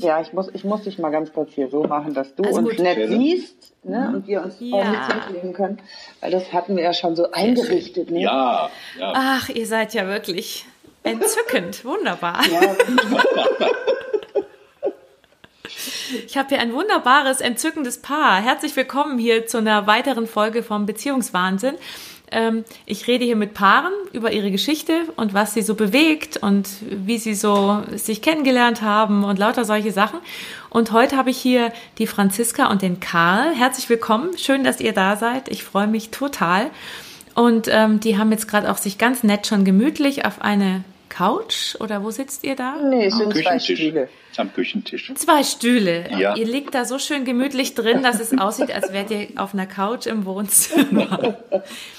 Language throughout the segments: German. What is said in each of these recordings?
Ja, ich muss, ich muss dich mal ganz kurz hier so machen, dass du also uns gut. nett siehst ne, und wir uns ja. auch mitlegen können. Weil das hatten wir ja schon so eingerichtet. Ne? Ja, ja. Ach, ihr seid ja wirklich entzückend. Wunderbar. Ja. Ich habe hier ein wunderbares, entzückendes Paar. Herzlich willkommen hier zu einer weiteren Folge vom Beziehungswahnsinn. Ähm, ich rede hier mit Paaren über ihre Geschichte und was sie so bewegt und wie sie so sich kennengelernt haben und lauter solche Sachen. Und heute habe ich hier die Franziska und den Karl. Herzlich willkommen. Schön, dass ihr da seid. Ich freue mich total. Und ähm, die haben jetzt gerade auch sich ganz nett schon gemütlich auf eine Couch oder wo sitzt ihr da? Nee, es sind zwei Stühle. Am Küchentisch. Zwei Stühle. Ja. Ihr liegt da so schön gemütlich drin, dass es aussieht, als wärt ihr auf einer Couch im Wohnzimmer.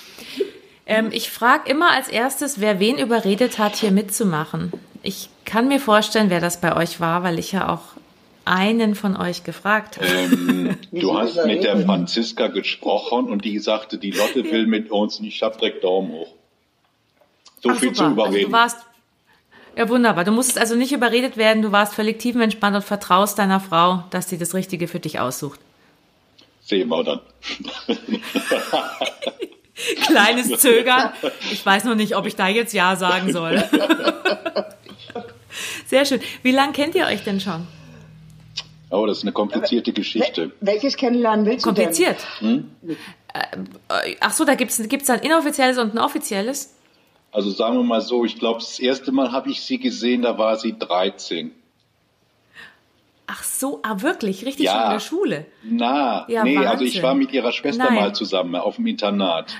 Ähm, ich frage immer als erstes, wer wen überredet hat, hier mitzumachen. Ich kann mir vorstellen, wer das bei euch war, weil ich ja auch einen von euch gefragt habe. Ähm, du hast mit der Franziska gesprochen und die sagte, die Lotte will mit uns und ich habe direkt Daumen hoch. So Ach, viel super. zu überreden. Also du warst, ja, wunderbar. Du musstest also nicht überredet werden, du warst völlig tiefenentspannt und vertraust deiner Frau, dass sie das Richtige für dich aussucht. Sehen wir dann. Kleines Zögern. Ich weiß noch nicht, ob ich da jetzt Ja sagen soll. Sehr schön. Wie lange kennt ihr euch denn schon? Oh, das ist eine komplizierte Geschichte. Welches Kennenlernen willst du Kompliziert? Hm? Äh, ach so, da gibt es gibt's ein inoffizielles und ein offizielles? Also sagen wir mal so, ich glaube, das erste Mal habe ich sie gesehen, da war sie 13. Ach so, ah wirklich, richtig ja, schon in der Schule? Na, ja, nee, Wahnsinn. also ich war mit ihrer Schwester Nein. mal zusammen auf dem Internat.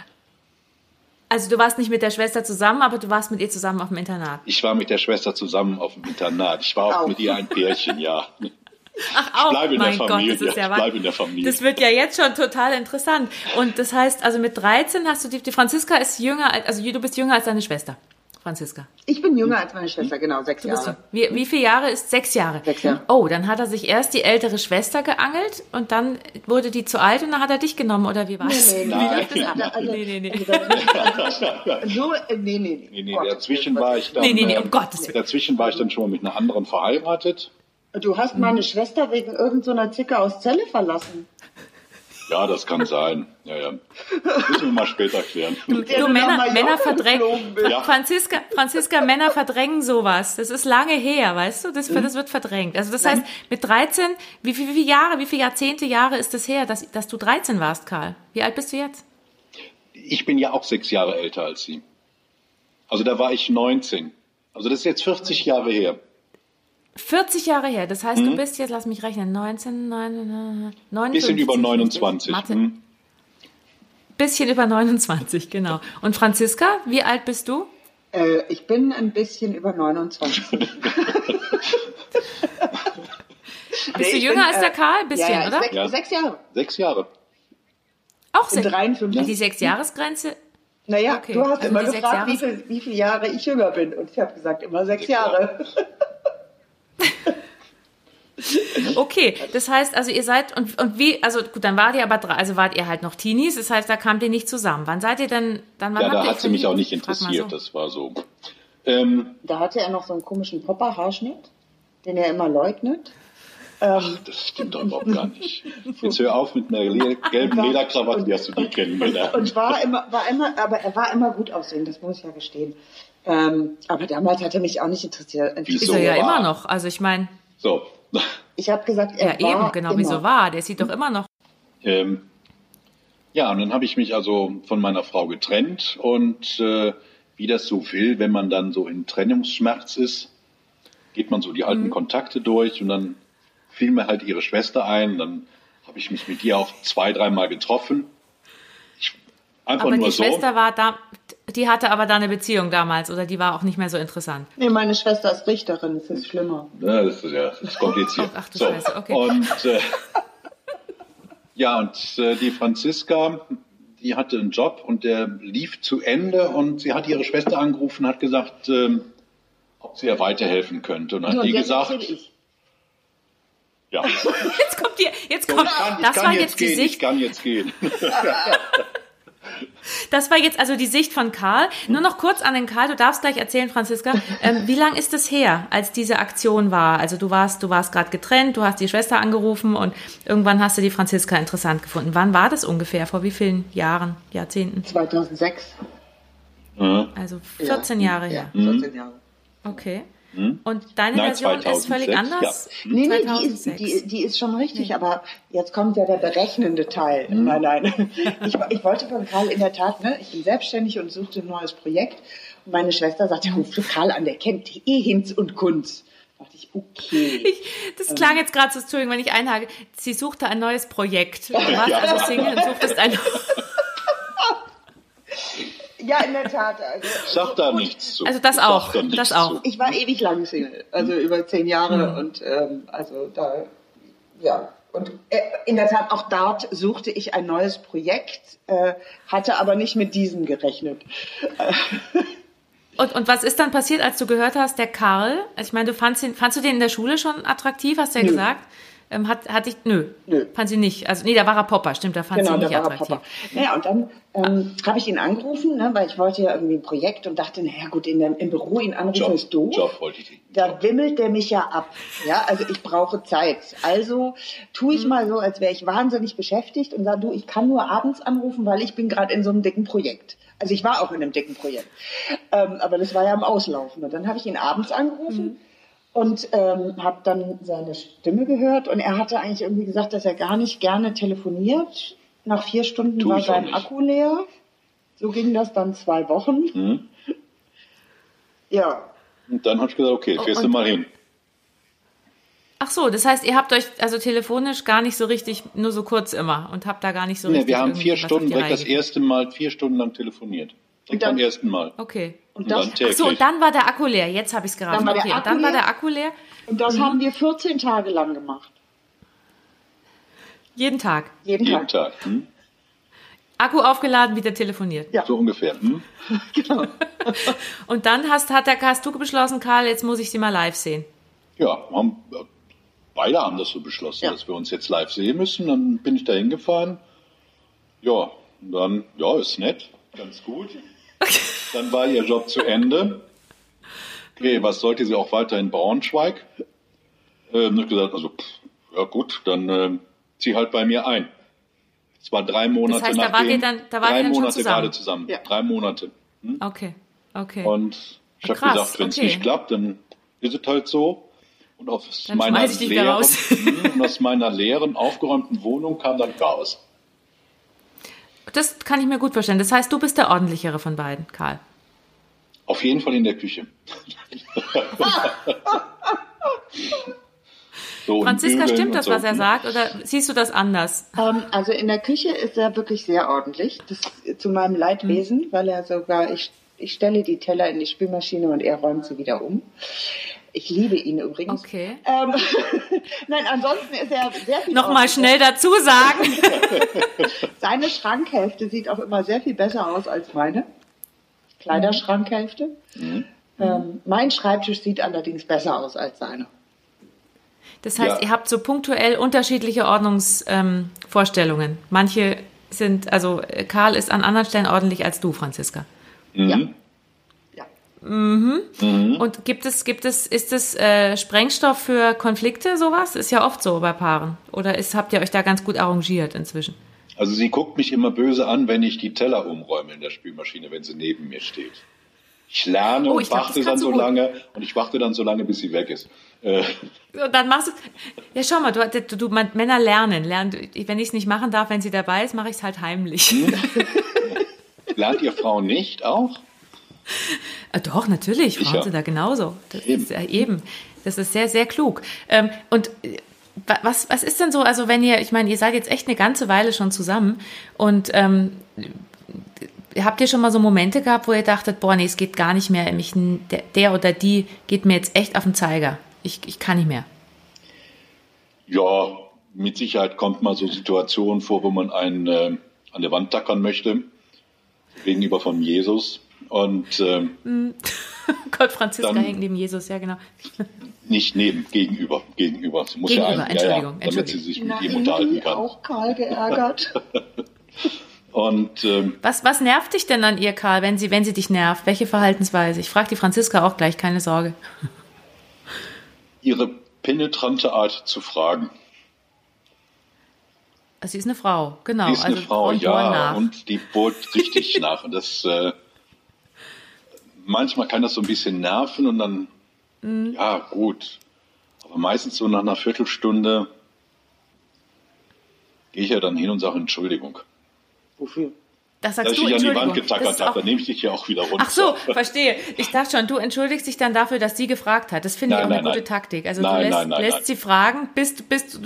Also du warst nicht mit der Schwester zusammen, aber du warst mit ihr zusammen auf dem Internat. Ich war mit der Schwester zusammen auf dem Internat. Ich war auch, auch. mit ihr ein Pärchen, ja. Ach auch, ich bleibe in mein der Familie. Gott, das ist ja ich bleibe in der Familie. Das wird ja jetzt schon total interessant. Und das heißt, also mit 13 hast du die, die Franziska ist jünger, also du bist jünger als deine Schwester. Franziska? Ich bin jünger als meine Schwester, genau, sechs Jahre. Wie, wie viele Jahre ist? Sechs Jahre. Sechs Jahre. Oh, dann hat er sich erst die ältere Schwester geangelt und dann wurde die zu alt und dann hat er dich genommen, oder wie war es? Nee, nee, nee. Also, nee, nee, nee. so, äh, nee, nee, nee. Nee, dazwischen war ich dann, nee, nee, nee, um Gottes Willen. Dazwischen war ich dann schon mal mit einer anderen verheiratet. Du hast meine Schwester wegen irgendeiner Zicke aus Zelle verlassen. Ja, das kann sein. Ja, ja. Müssen wir mal später klären. Du, du Männer, Männer verdrängen. Ja. Franziska, Franziska, Männer verdrängen sowas. Das ist lange her, weißt du? Das, mhm. das wird verdrängt. Also das heißt, mit 13, wie, wie, wie viele Jahre, wie viele Jahrzehnte, Jahre ist das her, dass, dass du 13 warst, Karl? Wie alt bist du jetzt? Ich bin ja auch sechs Jahre älter als sie. Also da war ich 19. Also das ist jetzt 40 Jahre her. 40 Jahre her. Das heißt, mhm. du bist jetzt, lass mich rechnen, 19, 59. Bisschen über 29. Mathe. Mhm. Bisschen über 29, genau. Und Franziska, wie alt bist du? Äh, ich bin ein bisschen über 29. bist du jünger bin, als der Karl? Ein bisschen, ja, ja, oder? Sech, ja. Sechs Jahre. Sechs Jahre. Auch sechs? 53. Die Sechsjahresgrenze? Naja, okay. du hast also immer gefragt, wie, viel, wie viele Jahre ich jünger bin. Und ich habe gesagt, immer sechs, sechs Jahre. Jahre. Okay, das heißt, also ihr seid und, und wie, also gut, dann wart ihr aber drei, also wart ihr halt noch Teenies, das heißt, da kamt ihr nicht zusammen. Wann seid ihr denn, dann wann Ja, da hat sie mich auch nicht interessiert, so. das war so. Ähm, da hatte er noch so einen komischen Popper-Haarschnitt, den er immer leugnet. Ach, das stimmt doch überhaupt gar nicht. Jetzt hör auf mit einer gelben Lederkrawatte, wie hast du die kennengelernt? Und war immer, war immer, aber er war immer gut aussehen, das muss ich ja gestehen. Ähm, aber damals hat er mich auch nicht interessiert. Wieso ist er ja war? immer noch. Also ich meine. So. Ich habe gesagt, er ja, war eben, genau, immer. wieso war? Der sieht doch immer noch. Ähm, ja, und dann habe ich mich also von meiner Frau getrennt und äh, wie das so will, wenn man dann so in Trennungsschmerz ist, geht man so die alten mhm. Kontakte durch und dann fiel mir halt ihre Schwester ein. Dann habe ich mich mit ihr auch zwei, dreimal getroffen. Ich, einfach aber nur die so. Schwester war da, die hatte aber da eine Beziehung damals oder die war auch nicht mehr so interessant. Nee, meine Schwester ist Richterin, das ist schlimmer. Ja, das ist ja das ist kompliziert. Ach, ach du so. Scheiße, okay. Und äh, ja, und äh, die Franziska, die hatte einen Job und der lief zu Ende und sie hat ihre Schwester angerufen und hat gesagt, äh, ob sie ihr weiterhelfen könnte. Und hat ja, die gesagt, ja. Jetzt kommt die, jetzt kommt, so, kann, das war jetzt, jetzt die Sicht. Ich kann jetzt gehen. Das war jetzt also die Sicht von Karl. Nur noch kurz an den Karl, du darfst gleich erzählen, Franziska. Ähm, wie lang ist es her, als diese Aktion war? Also du warst, du warst gerade getrennt, du hast die Schwester angerufen und irgendwann hast du die Franziska interessant gefunden. Wann war das ungefähr? Vor wie vielen Jahren, Jahrzehnten? 2006. Also 14 ja. Jahre her. Ja, 14 Jahre. Okay. Hm? Und deine Nein, Version 2006, ist völlig anders? Ja. Nee, nee, die ist, die, die ist schon richtig, nee. aber jetzt kommt ja der berechnende Teil. Hm. Nein, nein. Ich, ich wollte von Karl in der Tat, ne, ich bin selbstständig und suchte ein neues Projekt. Und meine Schwester sagte, ruf Karl an, der kennt eh Hinz und Kunz. Da dachte ich, okay. Ich, das klang jetzt gerade so, Entschuldigung, wenn ich einhage. Sie suchte ein neues Projekt. Du warst ja. also Single und suchtest ein Ja, in der Tat. Also, Sag da nichts zu. Also das auch. Da das auch. Zu. Ich war ewig lang Single, also über zehn Jahre mhm. und ähm, also da, ja. Und äh, in der Tat, auch dort suchte ich ein neues Projekt, äh, hatte aber nicht mit diesem gerechnet. Und, und was ist dann passiert, als du gehört hast, der Karl, also ich meine, du fandst, ihn, fandst du den in der Schule schon attraktiv, hast du ja Nö. gesagt? Ähm, hat, hatte ich, nö, nö, fand sie nicht. Also nee, da war er Popper, stimmt, da fand genau, sie nicht da war attraktiv. Er Popper. Naja, und dann ähm, habe ich ihn angerufen, ne, weil ich wollte ja irgendwie ein Projekt und dachte, naja gut, in dem, im Büro ihn anrufen Job, ist doof. Job wollte ich Da Job. wimmelt der mich ja ab. Ja, also ich brauche Zeit. Also tue ich mhm. mal so, als wäre ich wahnsinnig beschäftigt und sage, du, ich kann nur abends anrufen, weil ich bin gerade in so einem dicken Projekt. Also ich war auch in einem dicken Projekt. Ähm, aber das war ja am Auslaufen. Und dann habe ich ihn abends angerufen. Mhm und ähm, habe dann seine Stimme gehört und er hatte eigentlich irgendwie gesagt, dass er gar nicht gerne telefoniert. Nach vier Stunden tu war sein Akku leer. So ging das dann zwei Wochen. Mhm. Ja. Und dann habe ich gesagt, okay, fährst du mal hin. Ach so, das heißt, ihr habt euch also telefonisch gar nicht so richtig, nur so kurz immer und habt da gar nicht so nee, richtig. Wir haben vier Stunden das erste Mal vier Stunden lang telefoniert. Und dann, beim ersten Mal. Okay. Und, das, und dann so, und dann war der Akku leer. Jetzt habe ich es gerade. Dann, okay. und dann war der Akku leer. Und das mhm. haben wir 14 Tage lang gemacht. Jeden Tag. Jeden, Jeden Tag. Tag. Hm? Akku aufgeladen, wieder telefoniert. Ja. So ungefähr. Hm? genau. und dann hast, hat der, hast du beschlossen, Karl, jetzt muss ich sie mal live sehen. Ja, haben, beide haben das so beschlossen, ja. dass wir uns jetzt live sehen müssen. Dann bin ich da hingefahren. Ja, und dann, ja, ist nett, ganz gut. Dann war ihr Job zu Ende. Okay, was sollte sie auch weiter in Braunschweig? Ähm, ich gesagt, also, pff, ja gut, dann äh, zieh halt bei mir ein. Es war drei Monate das heißt, nachdem, da wart ihr dann, da wart drei ihr dann Monate zusammen. gerade zusammen. Ja. Drei Monate. Hm? Okay, okay. Und ich habe gesagt, wenn es okay. nicht klappt, dann ist es halt so. Und aus, meiner leeren, aus meiner leeren, aufgeräumten Wohnung kam dann Chaos. Das kann ich mir gut vorstellen. Das heißt, du bist der ordentlichere von beiden, Karl. Auf jeden Fall in der Küche. so, Franziska, stimmt das, so. was er sagt, oder siehst du das anders? Um, ähm, also in der Küche ist er wirklich sehr ordentlich. Das ist zu meinem Leidwesen, mhm. weil er sogar, ich, ich stelle die Teller in die Spülmaschine und er räumt sie wieder um. Ich liebe ihn übrigens. Okay. Ähm, Nein, ansonsten ist er sehr viel. Nochmal schnell dazu sagen. Seine Schrankhälfte sieht auch immer sehr viel besser aus als meine. Kleiderschrankhälfte. Mhm. Ähm, mein Schreibtisch sieht allerdings besser aus als seine. Das heißt, ja. ihr habt so punktuell unterschiedliche Ordnungsvorstellungen. Ähm, Manche sind, also Karl ist an anderen Stellen ordentlich als du, Franziska. Mhm. Ja. Mhm. Mhm. Und gibt es, gibt es, ist es äh, Sprengstoff für Konflikte, sowas? Ist ja oft so bei Paaren. Oder ist, habt ihr euch da ganz gut arrangiert inzwischen? Also sie guckt mich immer böse an, wenn ich die Teller umräume in der Spülmaschine, wenn sie neben mir steht. Ich lerne oh, und warte dann so lange und ich warte dann so lange, bis sie weg ist. Äh. Und dann machst du, ja schau mal, du, du, du Männer lernen, lernen. Wenn ich es nicht machen darf, wenn sie dabei ist, mache ich es halt heimlich. Hm? Lernt ihr Frauen nicht auch? Äh, doch, natürlich, Frauen sind da genauso. Das eben. Ist, eben. Das ist sehr, sehr klug. Ähm, und äh, was, was ist denn so, also wenn ihr, ich meine, ihr seid jetzt echt eine ganze Weile schon zusammen und ähm, habt ihr schon mal so Momente gehabt, wo ihr dachtet, boah, nee, es geht gar nicht mehr, mich, der, der oder die geht mir jetzt echt auf den Zeiger. Ich, ich kann nicht mehr. Ja, mit Sicherheit kommt mal so Situationen vor, wo man einen äh, an der Wand tackern möchte, gegenüber von Jesus. Und ähm, mm. Gott, Franziska hängt neben Jesus, ja genau. Nicht neben, gegenüber, gegenüber. Sie muss gegenüber, ja einen, Entschuldigung, ja, ja, damit sie sich mit ihm unterhalten kann. auch Karl geärgert. Und ähm, was, was nervt dich denn an ihr, Karl, wenn sie, wenn sie dich nervt? Welche Verhaltensweise? Ich frage die Franziska auch gleich, keine Sorge. Ihre penetrante Art zu fragen. Sie ist eine Frau, genau. Sie ist eine also Frau, ja, und die bohrt richtig nach. Und das äh, manchmal kann das so ein bisschen nerven und dann, mhm. ja, gut. Aber meistens so nach einer Viertelstunde gehe ich ja dann hin und sage Entschuldigung. Wofür? Das sagst Dass du, ich an die Wand getackert habe, dann nehme ich dich ja auch wieder runter. Ach so, verstehe. Ich dachte schon, du entschuldigst dich dann dafür, dass sie gefragt hat. Das finde ich auch eine gute Taktik. Also nein, du lässt, nein, nein, lässt sie fragen, bist, bist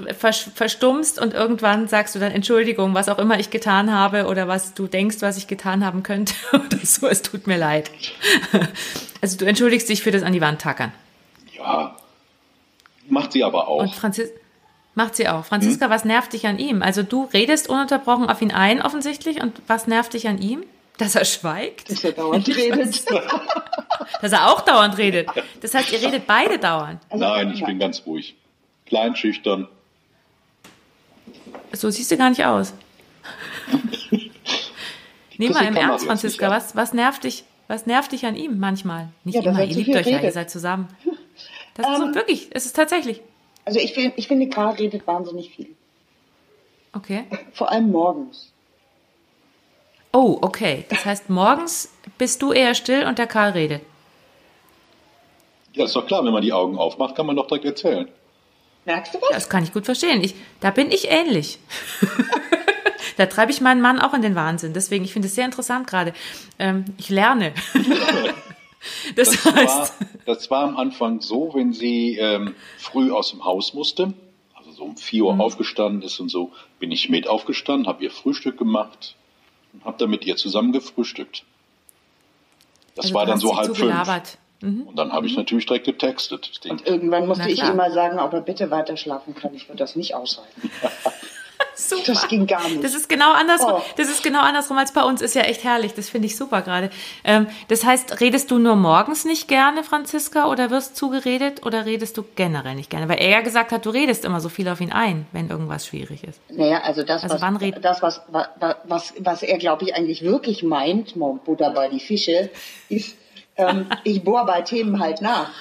verstummst und irgendwann sagst du dann Entschuldigung, was auch immer ich getan habe oder was du denkst, was ich getan haben könnte oder so, es tut mir leid. Also du entschuldigst dich für das an die Wand tackern. Ja, macht sie aber auch. Und Franzis Macht sie auch. Franziska, hm? was nervt dich an ihm? Also du redest ununterbrochen auf ihn ein, offensichtlich. Und was nervt dich an ihm? Dass er schweigt? Dass er dauernd redet. Dass er auch dauernd redet. Das heißt, ihr redet beide dauernd. Also, Nein, ich bin ganz ruhig. Klein, schüchtern. So siehst du gar nicht aus. Nehm mal im Ernst, Franziska, was, was nervt dich, was nervt dich an ihm manchmal? Nicht ja, immer, ihr liebt euch ja, ihr seid zusammen. Das ist so ähm, wirklich, es ist tatsächlich. Also ich, find, ich finde, Karl redet wahnsinnig viel. Okay. Vor allem morgens. Oh, okay. Das heißt, morgens bist du eher still und der Karl redet. Ja, ist doch klar, wenn man die Augen aufmacht, kann man doch direkt erzählen. Merkst du was? Das kann ich gut verstehen. Ich, da bin ich ähnlich. da treibe ich meinen Mann auch in den Wahnsinn. Deswegen, ich finde es sehr interessant gerade. Ähm, ich lerne. Das, das, heißt. War, das war am Anfang so, wenn sie ähm, früh aus dem Haus musste, also so um 4 Uhr mhm. aufgestanden ist und so, bin ich mit aufgestanden, habe ihr Frühstück gemacht und habe dann mit ihr zusammen gefrühstückt. Das also war dann so halb fünf. Mhm. Und dann habe ich mhm. natürlich direkt getextet. Und irgendwann musste ich immer sagen, ob er bitte weiter schlafen kann. Ich würde das nicht aushalten. super. Das ging gar nicht. Das ist genau andersrum. Oh. Das ist genau andersrum als bei uns. Ist ja echt herrlich. Das finde ich super gerade. Ähm, das heißt, redest du nur morgens nicht gerne, Franziska, oder wirst zugeredet oder redest du generell nicht gerne? Weil er ja gesagt hat, du redest immer so viel auf ihn ein, wenn irgendwas schwierig ist. Naja, also das, also was, das was, was, was, was er, glaube ich, eigentlich wirklich meint, Butter bei die Fische, ist, ähm, ich bohre bei Themen halt nach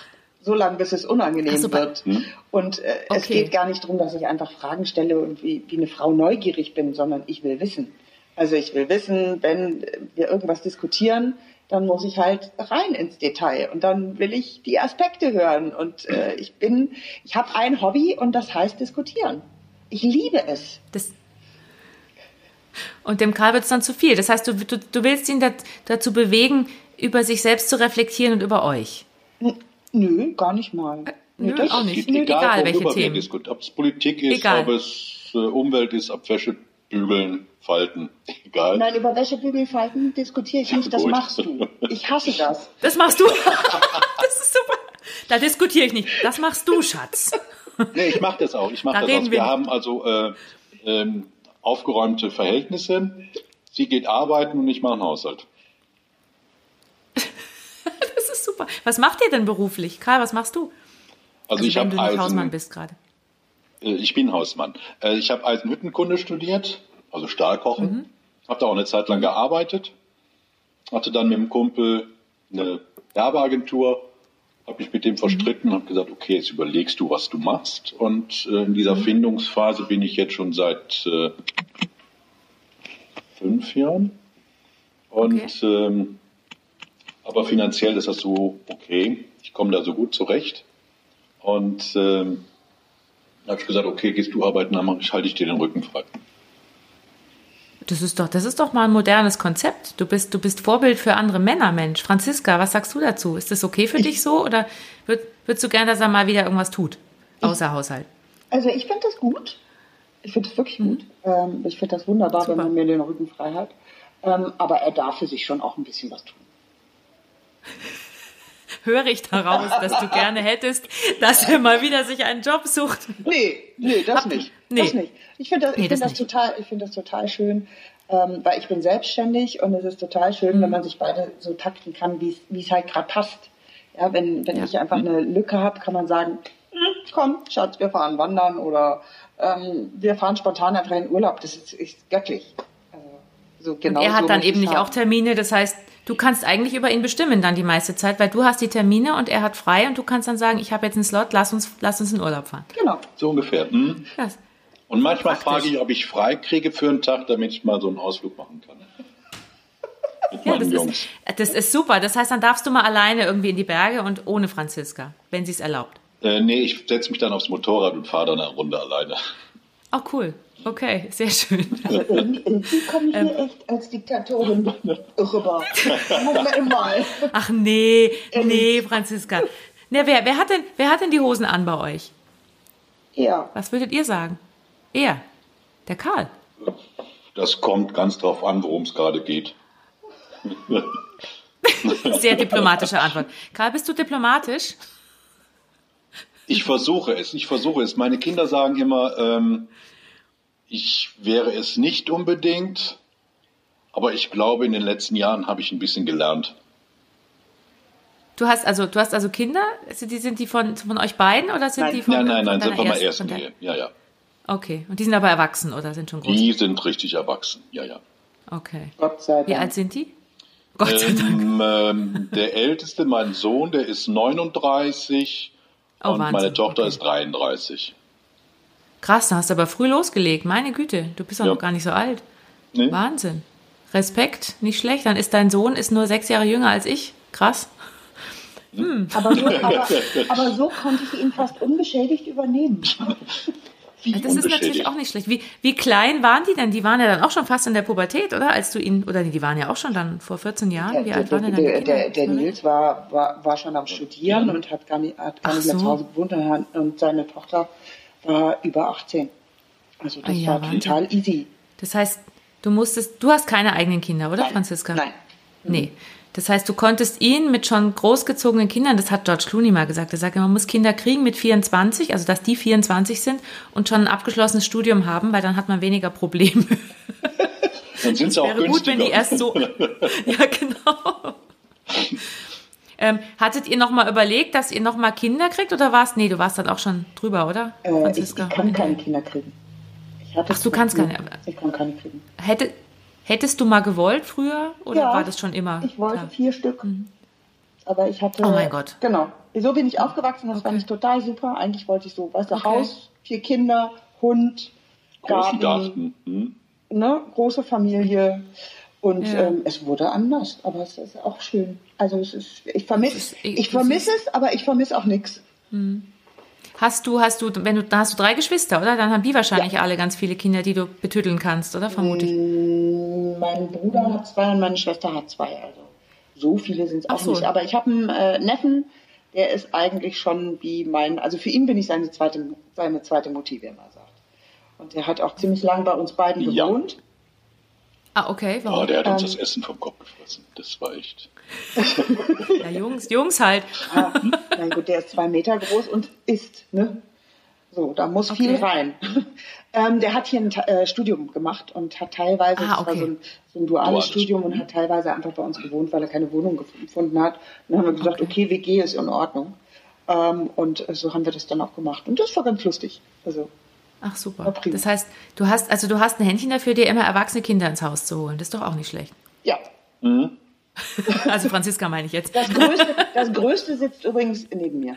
so lange, bis es unangenehm so, wird. Hm? Und äh, okay. es geht gar nicht darum, dass ich einfach Fragen stelle und wie, wie eine Frau neugierig bin, sondern ich will wissen. Also ich will wissen, wenn wir irgendwas diskutieren, dann muss ich halt rein ins Detail und dann will ich die Aspekte hören. Und äh, ich bin, ich habe ein Hobby und das heißt diskutieren. Ich liebe es. Das und dem Karl wird es dann zu viel. Das heißt, du, du, du willst ihn dazu bewegen, über sich selbst zu reflektieren und über euch. Nö, gar nicht mal. Äh, nö, das auch nicht. Egal, egal welche Themen. Ob es Politik ist, egal. ob es äh, Umwelt ist, ob Wäsche bügeln, falten. Egal. Nein, über Wäsche bügeln, falten diskutiere ich nicht. Das machst du. Ich hasse das. Das machst du. das ist super. Da diskutiere ich nicht. Das machst du, Schatz. nee, ich mache das auch. Ich mache da das auch. Wir, wir haben also äh, ähm, aufgeräumte Verhältnisse. Sie geht arbeiten und ich mache einen Haushalt super. Was macht ihr denn beruflich? Karl, was machst du? Also, also ich habe Eisen. Hausmann bist gerade. Äh, ich bin Hausmann. Äh, ich habe Eisenhüttenkunde studiert, also Stahlkochen. Mhm. Habe da auch eine Zeit lang gearbeitet. Hatte dann mit dem Kumpel eine Werbeagentur, habe mich mit dem verstritten, mhm. habe gesagt, okay, jetzt überlegst du, was du machst. Und äh, in dieser mhm. Findungsphase bin ich jetzt schon seit äh, fünf Jahren. Und okay. ähm, aber finanziell ist das so okay. Ich komme da so gut zurecht. Und ähm, habe ich gesagt, okay, gehst du arbeiten, dann halte ich dir den Rücken frei. Das ist doch, das ist doch mal ein modernes Konzept. Du bist, du bist Vorbild für andere Männer, Mensch. Franziska, was sagst du dazu? Ist das okay für ich, dich so oder würd, würdest du gerne, dass er mal wieder irgendwas tut, außer ich, Haushalt? Also ich finde das gut. Ich finde das wirklich mhm. gut. Ähm, ich finde das wunderbar, Super. wenn man mir den Rücken frei hat. Ähm, aber er darf für sich schon auch ein bisschen was tun höre ich daraus, dass du gerne hättest, dass er mal wieder sich einen Job sucht. Nee, nee, das nicht. Nee. Das nicht. Ich finde das, nee, find das, das total, ich finde das total schön, ähm, weil ich bin selbstständig und es ist total schön, mhm. wenn man sich beide so takten kann, wie es halt gerade passt. Ja, wenn, wenn ja. ich einfach eine Lücke habe, kann man sagen, hm, komm, Schatz, wir fahren wandern oder ähm, wir fahren spontan einfach in Urlaub. Das ist, ist göttlich. Also, So, genau und er hat so dann eben nicht auch Termine, das heißt, du kannst eigentlich über ihn bestimmen dann die meiste Zeit, weil du hast die Termine und er hat frei und du kannst dann sagen, ich habe jetzt einen Slot, lass uns, lass uns in Urlaub fahren. Genau. So ungefähr. Hm. Und manchmal frage ich, ob ich frei kriege für einen Tag, damit ich mal so einen Ausflug machen kann. Mit ja, das Jungs. Ist, das ist super. Das heißt, dann darfst du mal alleine irgendwie in die Berge und ohne Franziska, wenn sie es erlaubt. Äh, nee, ich setze mich dann aufs Motorrad und fahre dann eine Runde alleine. Oh, cool. Okay, sehr schön. Irgendwie komme ich hier ähm, echt als Diktatorin rüber. mal. Ach nee, nee, Franziska. Ne, wer, wer, hat denn, wer hat denn die Hosen an bei euch? Er. Was würdet ihr sagen? Er. Der Karl. Das kommt ganz drauf an, worum es gerade geht. Sehr diplomatische Antwort. Karl, bist du diplomatisch? Ich versuche es, ich versuche es. Meine Kinder sagen immer, ähm, ich wäre es nicht unbedingt, aber ich glaube, in den letzten Jahren habe ich ein bisschen gelernt. Du hast also, du hast also Kinder? Die sind die von, von euch beiden oder sind nein. die von Nein, nein, nein, sind von meiner ersten Ehe. Ja, ja. Okay. Und die sind aber erwachsen oder sind schon groß? Die sind richtig erwachsen, ja, ja. Okay. Gott sei Dank. Wie alt sind die? Gott sei Dank. Ähm, ähm, der älteste, mein Sohn, der ist 39 oh, und Wahnsinn. meine Tochter okay. ist 33. Krass, da hast du aber früh losgelegt. Meine Güte, du bist auch ja. noch gar nicht so alt. Nee. Wahnsinn. Respekt, nicht schlecht. Dann ist dein Sohn ist nur sechs Jahre jünger als ich. Krass. Hm. Aber, so, aber, aber so konnte ich ihn fast unbeschädigt übernehmen. Wie das ist natürlich auch nicht schlecht. Wie, wie klein waren die denn? Die waren ja dann auch schon fast in der Pubertät, oder? Als du ihn, oder die waren ja auch schon dann vor 14 Jahren. Wie der, alt waren denn der, der, der Nils war, war, war schon am Studieren und hat gar nicht, hat gar nicht mehr zu Hause gewohnt und seine Tochter war über 18. Also das ah, ja, war Wahnsinn. total easy. Das heißt, du musstest, du hast keine eigenen Kinder, oder Nein. Franziska? Nein. Nee. Das heißt, du konntest ihn mit schon großgezogenen Kindern, das hat George Clooney mal gesagt, er sagt, man muss Kinder kriegen mit 24, also dass die 24 sind und schon ein abgeschlossenes Studium haben, weil dann hat man weniger Probleme. Dann sind sie auch wäre günstiger. gut, wenn die erst so. ja, genau. Ähm, hattet ihr noch mal überlegt, dass ihr noch mal Kinder kriegt oder warst? Nee, du warst dann auch schon drüber, oder? Äh, Franziska? Ich, ich kann keine Kinder kriegen. Ach, du kannst keine. Ich kann keine kriegen. Hätte, Hättest du mal gewollt früher oder ja, war das schon immer? Ich wollte klar? vier Stück. Mhm. Aber ich hatte. Oh mein Gott. Genau. So bin ich aufgewachsen, das okay. fand ich total super. Eigentlich wollte ich so, weißt du, okay. Haus, vier Kinder, Hund, Garten. Garten. Hm? Ne, große Familie. Und ja. ähm, es wurde anders, aber es ist auch schön. Also es ist, ich vermisse, ich vermisse es, aber ich vermisse auch nichts. Mhm. Hast du, hast du, wenn du, da hast du drei Geschwister, oder? Dann haben die wahrscheinlich ja. alle ganz viele Kinder, die du betütteln kannst, oder? Vermute ich. Mm, mein Bruder hat zwei und meine Schwester hat zwei. Also so viele sind es auch so. nicht. Aber ich habe einen äh, Neffen, der ist eigentlich schon wie mein, also für ihn bin ich seine zweite, seine zweite Mutti, wie er mal sagt. Und der hat auch ziemlich lang bei uns beiden gewohnt. Ja. Ah, okay. Warum? Oh, der hat uns ähm, das Essen vom Kopf gefressen. Das war echt. ja, Jungs, Jungs halt. ah, na gut, der ist zwei Meter groß und isst, ne? So, da muss okay. viel rein. ähm, der hat hier ein äh, Studium gemacht und hat teilweise, ah, okay. so, ein, so ein, duales, duales Studium und hat teilweise einfach bei uns gewohnt, weil er keine Wohnung gefunden hat. Und dann haben wir gesagt, okay, okay WG ist in Ordnung. Ähm, und so haben wir das dann auch gemacht. Und das war ganz lustig. Also Ach super. Das heißt, du hast also du hast ein Händchen dafür, dir immer erwachsene Kinder ins Haus zu holen. Das ist doch auch nicht schlecht. Ja. Mhm. also Franziska meine ich jetzt. Das Größte, das Größte sitzt übrigens neben mir.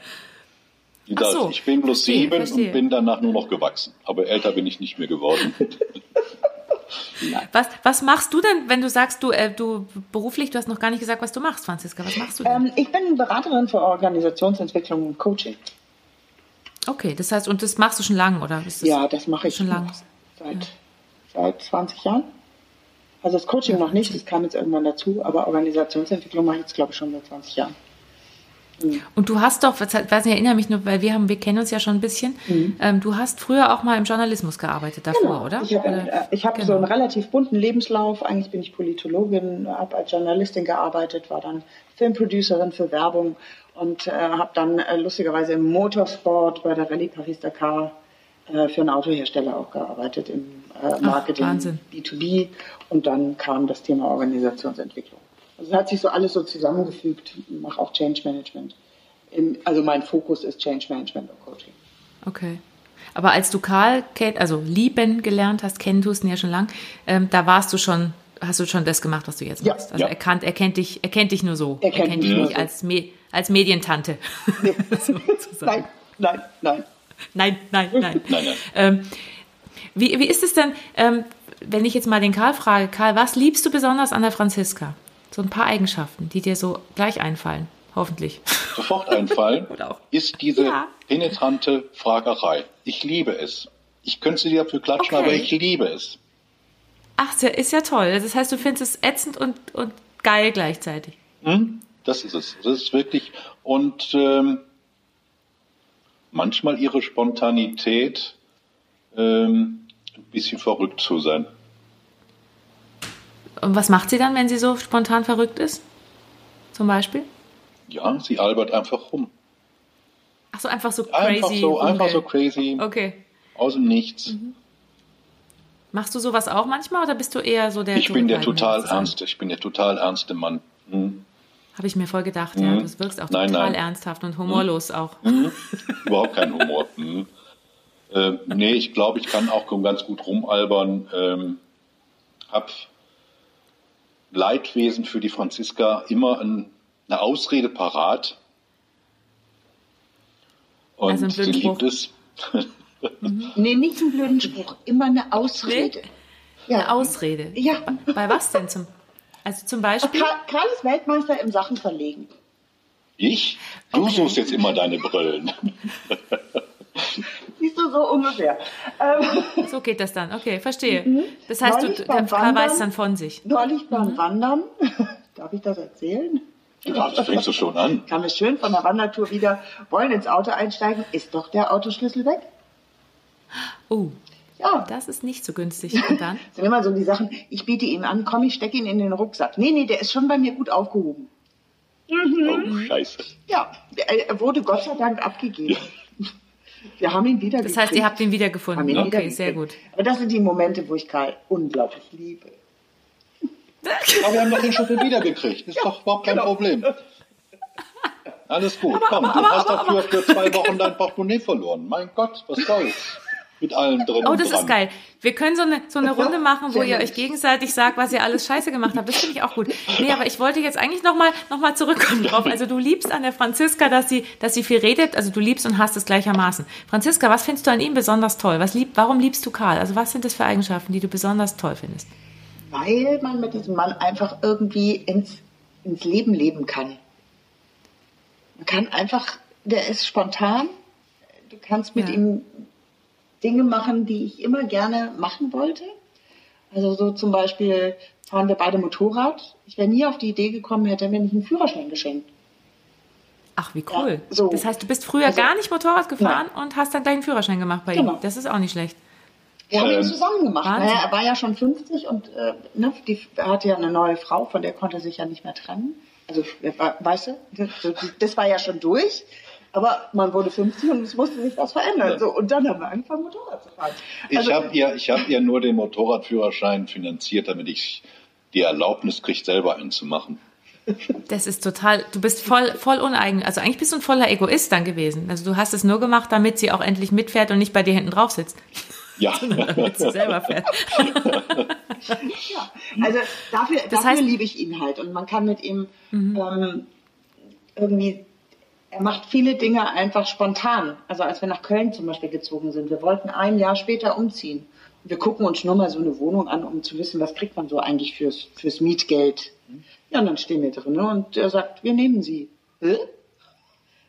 Das, so. Ich bin bloß sieben verstehe. und bin danach nur noch gewachsen. Aber älter bin ich nicht mehr geworden. was, was machst du denn, wenn du sagst, du, äh, du beruflich, du hast noch gar nicht gesagt, was du machst, Franziska. Was machst du denn? Ähm, ich bin Beraterin für Organisationsentwicklung und Coaching. Okay, das heißt, und das machst du schon lange, oder? Das ja, das mache ich schon lange. Seit, ja. seit 20 Jahren. Also das Coaching noch nicht, das kam jetzt irgendwann dazu, aber Organisationsentwicklung mache ich jetzt, glaube ich, schon seit 20 Jahren. Mhm. Und du hast doch, ich weiß nicht, ich erinnere mich nur, weil wir haben, wir kennen uns ja schon ein bisschen. Mhm. Ähm, du hast früher auch mal im Journalismus gearbeitet davor, genau. oder? Ich habe äh, hab genau. so einen relativ bunten Lebenslauf. Eigentlich bin ich Politologin, habe als Journalistin gearbeitet, war dann Filmproducerin für Werbung und äh, habe dann äh, lustigerweise im Motorsport bei der Rallye Paris-Dakar äh, für einen Autohersteller auch gearbeitet im äh, Marketing Ach, B2B und dann kam das Thema Organisationsentwicklung. Also es hat sich so alles so zusammengefügt, ich mache auch Change Management. Im, also mein Fokus ist Change Management und Coaching. Okay. Aber als du Karl, also lieben gelernt hast, kennen du es ja schon lang, ähm, da warst du schon hast du schon das gemacht, was du jetzt machst. Also ja. er, kann, er, kennt dich, er kennt dich nur so. Er, er kennt dich nicht als, Me als Medientante. Nee. nein, nein, nein. Nein, nein, nein. nein, nein. Ähm, wie, wie ist es denn, ähm, wenn ich jetzt mal den Karl frage, Karl, was liebst du besonders an der Franziska? So ein paar Eigenschaften, die dir so gleich einfallen, hoffentlich. Sofort einfallen, ist diese ja. penetrante Fragerei. Ich liebe es. Ich könnte sie dir dafür klatschen, okay. aber ich liebe es. Ach, ist ja toll. Das heißt, du findest es ätzend und, und geil gleichzeitig. Hm, das ist es. Das ist wirklich. Und ähm, manchmal ihre Spontanität, ähm, ein bisschen verrückt zu sein. Und was macht sie dann, wenn sie so spontan verrückt ist? Zum Beispiel? Ja, sie albert einfach rum. Ach so, einfach so crazy. Einfach so, einfach so crazy. Okay. Aus dem Nichts. Mhm. Machst du sowas auch manchmal oder bist du eher so der Ich bin der total ernste, ich bin der total ernste Mann. Hm. Habe ich mir voll gedacht, hm. ja. Du wirkst auch nein, total nein. ernsthaft und humorlos hm. auch. Hm. Überhaupt kein Humor. Hm. Äh, nee, ich glaube, ich kann auch ganz gut rumalbern. Ähm, hab Leidwesen für die Franziska immer ein, eine Ausrede parat. Und also sie liebt es. Mhm. Nee, nicht einen blöden Spruch, immer eine Ausrede. Nee? Ja. Eine Ausrede? Ja. Bei, bei was denn zum Also zum Beispiel? Karl, Karl ist Weltmeister im Sachen verlegen. Ich? Du okay. suchst jetzt immer deine Brillen. Siehst du so ungefähr. Ähm, so geht das dann. Okay, verstehe. Mhm. Das heißt, neulich du, der Karl weiß dann von sich. Neulich beim mhm. Wandern, darf ich das erzählen? Ja, das fängst du schon an. Kam es schön von der Wandertour wieder, wollen ins Auto einsteigen, ist doch der Autoschlüssel weg. Oh. Ja. Das ist nicht so günstig. Und dann? das sind immer so die Sachen, ich biete ihn an, komm, ich stecke ihn in den Rucksack. Nee, nee, der ist schon bei mir gut aufgehoben. Mhm. Oh, scheiße. Ja, er wurde Gott sei Dank abgegeben. Wir haben ihn wieder Das heißt, ihr habt ihn wiedergefunden. Ihn okay, sehr gut. Aber das sind die Momente, wo ich Karl unglaublich liebe. Aber wir haben doch den Schuffel wiedergekriegt. Ist ja, doch überhaupt kein genau. Problem. Alles gut. Aber, Komm, aber, du aber, hast dafür für zwei Wochen dein Portemonnaie verloren. Mein Gott, was soll's? Mit allem drin. Oh, das ist geil. Wir können so eine, so eine Runde machen, wo ihr euch gegenseitig sagt, was ihr alles scheiße gemacht habt. Das finde ich auch gut. Nee, aber ich wollte jetzt eigentlich nochmal noch mal zurückkommen drauf. Also du liebst an der Franziska, dass sie, dass sie viel redet. Also du liebst und hast es gleichermaßen. Franziska, was findest du an ihm besonders toll? Was lieb, warum liebst du Karl? Also was sind das für Eigenschaften, die du besonders toll findest? Weil man mit diesem Mann einfach irgendwie ins, ins Leben leben kann. Man kann einfach, der ist spontan. Du kannst mit ja. ihm Dinge machen, die ich immer gerne machen wollte. Also so zum Beispiel fahren wir beide Motorrad. Ich wäre nie auf die Idee gekommen, hätte er mir nicht einen Führerschein geschenkt. Ach, wie cool. Ja, so. Das heißt, du bist früher also, gar nicht Motorrad gefahren nein. und hast dann gleich einen Führerschein gemacht bei genau. ihm. Das ist auch nicht schlecht. Wir haben ihn ähm, zusammen gemacht. Naja, er war ja schon 50 und äh, ne, die, er hatte ja eine neue Frau, von der konnte er sich ja nicht mehr trennen. Also, weißt du, das, das war ja schon durch. Aber man wurde 50 und es musste sich was verändern. So, und dann haben wir angefangen, Motorrad zu fahren. Also, ich habe ja, hab ja nur den Motorradführerschein finanziert, damit ich die Erlaubnis kriege, selber einen zu machen. Das ist total, du bist voll, voll uneigen. Also eigentlich bist du ein voller Egoist dann gewesen. Also du hast es nur gemacht, damit sie auch endlich mitfährt und nicht bei dir hinten drauf sitzt. Ja. damit sie selber fährt. ja, also dafür, das dafür heißt, liebe ich ihn halt. Und man kann mit ihm mhm. ähm, irgendwie er macht viele Dinge einfach spontan. Also als wir nach Köln zum Beispiel gezogen sind, wir wollten ein Jahr später umziehen. Wir gucken uns nur mal so eine Wohnung an, um zu wissen, was kriegt man so eigentlich fürs, fürs Mietgeld. Ja, und dann stehen wir drin und er sagt, wir nehmen sie. Hä?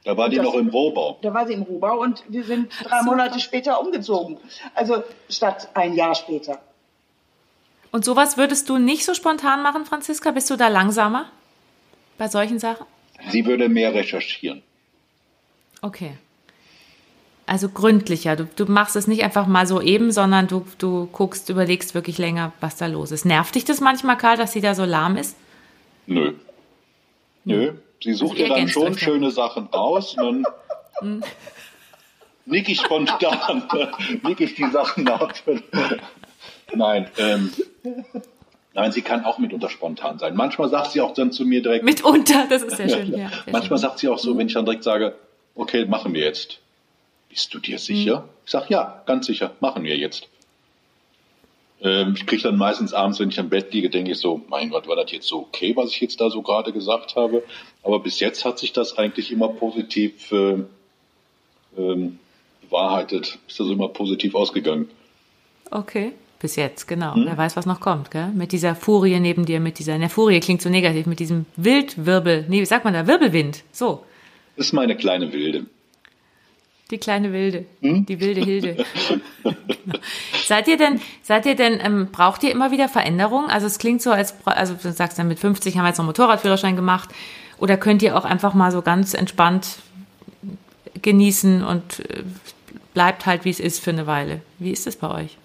Da war die das, noch im Rohbau. Da war sie im Rohbau und wir sind drei Monate später umgezogen. Also statt ein Jahr später. Und sowas würdest du nicht so spontan machen, Franziska? Bist du da langsamer bei solchen Sachen? Sie würde mehr recherchieren. Okay. Also gründlicher. Du, du machst es nicht einfach mal so eben, sondern du, du guckst, überlegst wirklich länger, was da los ist. Nervt dich das manchmal, Karl, dass sie da so lahm ist? Nö. Nö. Sie sucht also ja dann schon schöne Sachen aus und dann nick ich spontan, nick ich die Sachen ab. Nein, ähm, Nein, sie kann auch mitunter spontan sein. Manchmal sagt sie auch dann zu mir direkt. Mitunter, das ist sehr schön. Ja, sehr Manchmal schön. sagt sie auch so, wenn ich dann direkt sage, okay, machen wir jetzt. Bist du dir sicher? Mhm. Ich sage, ja, ganz sicher, machen wir jetzt. Ähm, ich kriege dann meistens abends, wenn ich am Bett liege, denke ich so, mein Gott, war das jetzt so okay, was ich jetzt da so gerade gesagt habe? Aber bis jetzt hat sich das eigentlich immer positiv äh, ähm, bewahrheitet, ist das immer positiv ausgegangen. Okay. Bis jetzt, genau. Hm? Wer weiß, was noch kommt, gell? Mit dieser Furie neben dir, mit dieser, ne, Furie klingt so negativ, mit diesem Wildwirbel, nee, wie sagt man da, Wirbelwind, so. Das ist meine kleine Wilde. Die kleine Wilde, hm? die wilde Hilde. genau. Seid ihr denn, seid ihr denn, ähm, braucht ihr immer wieder Veränderungen? Also es klingt so, als, also du sagst dann mit 50 haben wir jetzt noch einen Motorradführerschein gemacht. Oder könnt ihr auch einfach mal so ganz entspannt genießen und äh, bleibt halt, wie es ist für eine Weile? Wie ist das bei euch?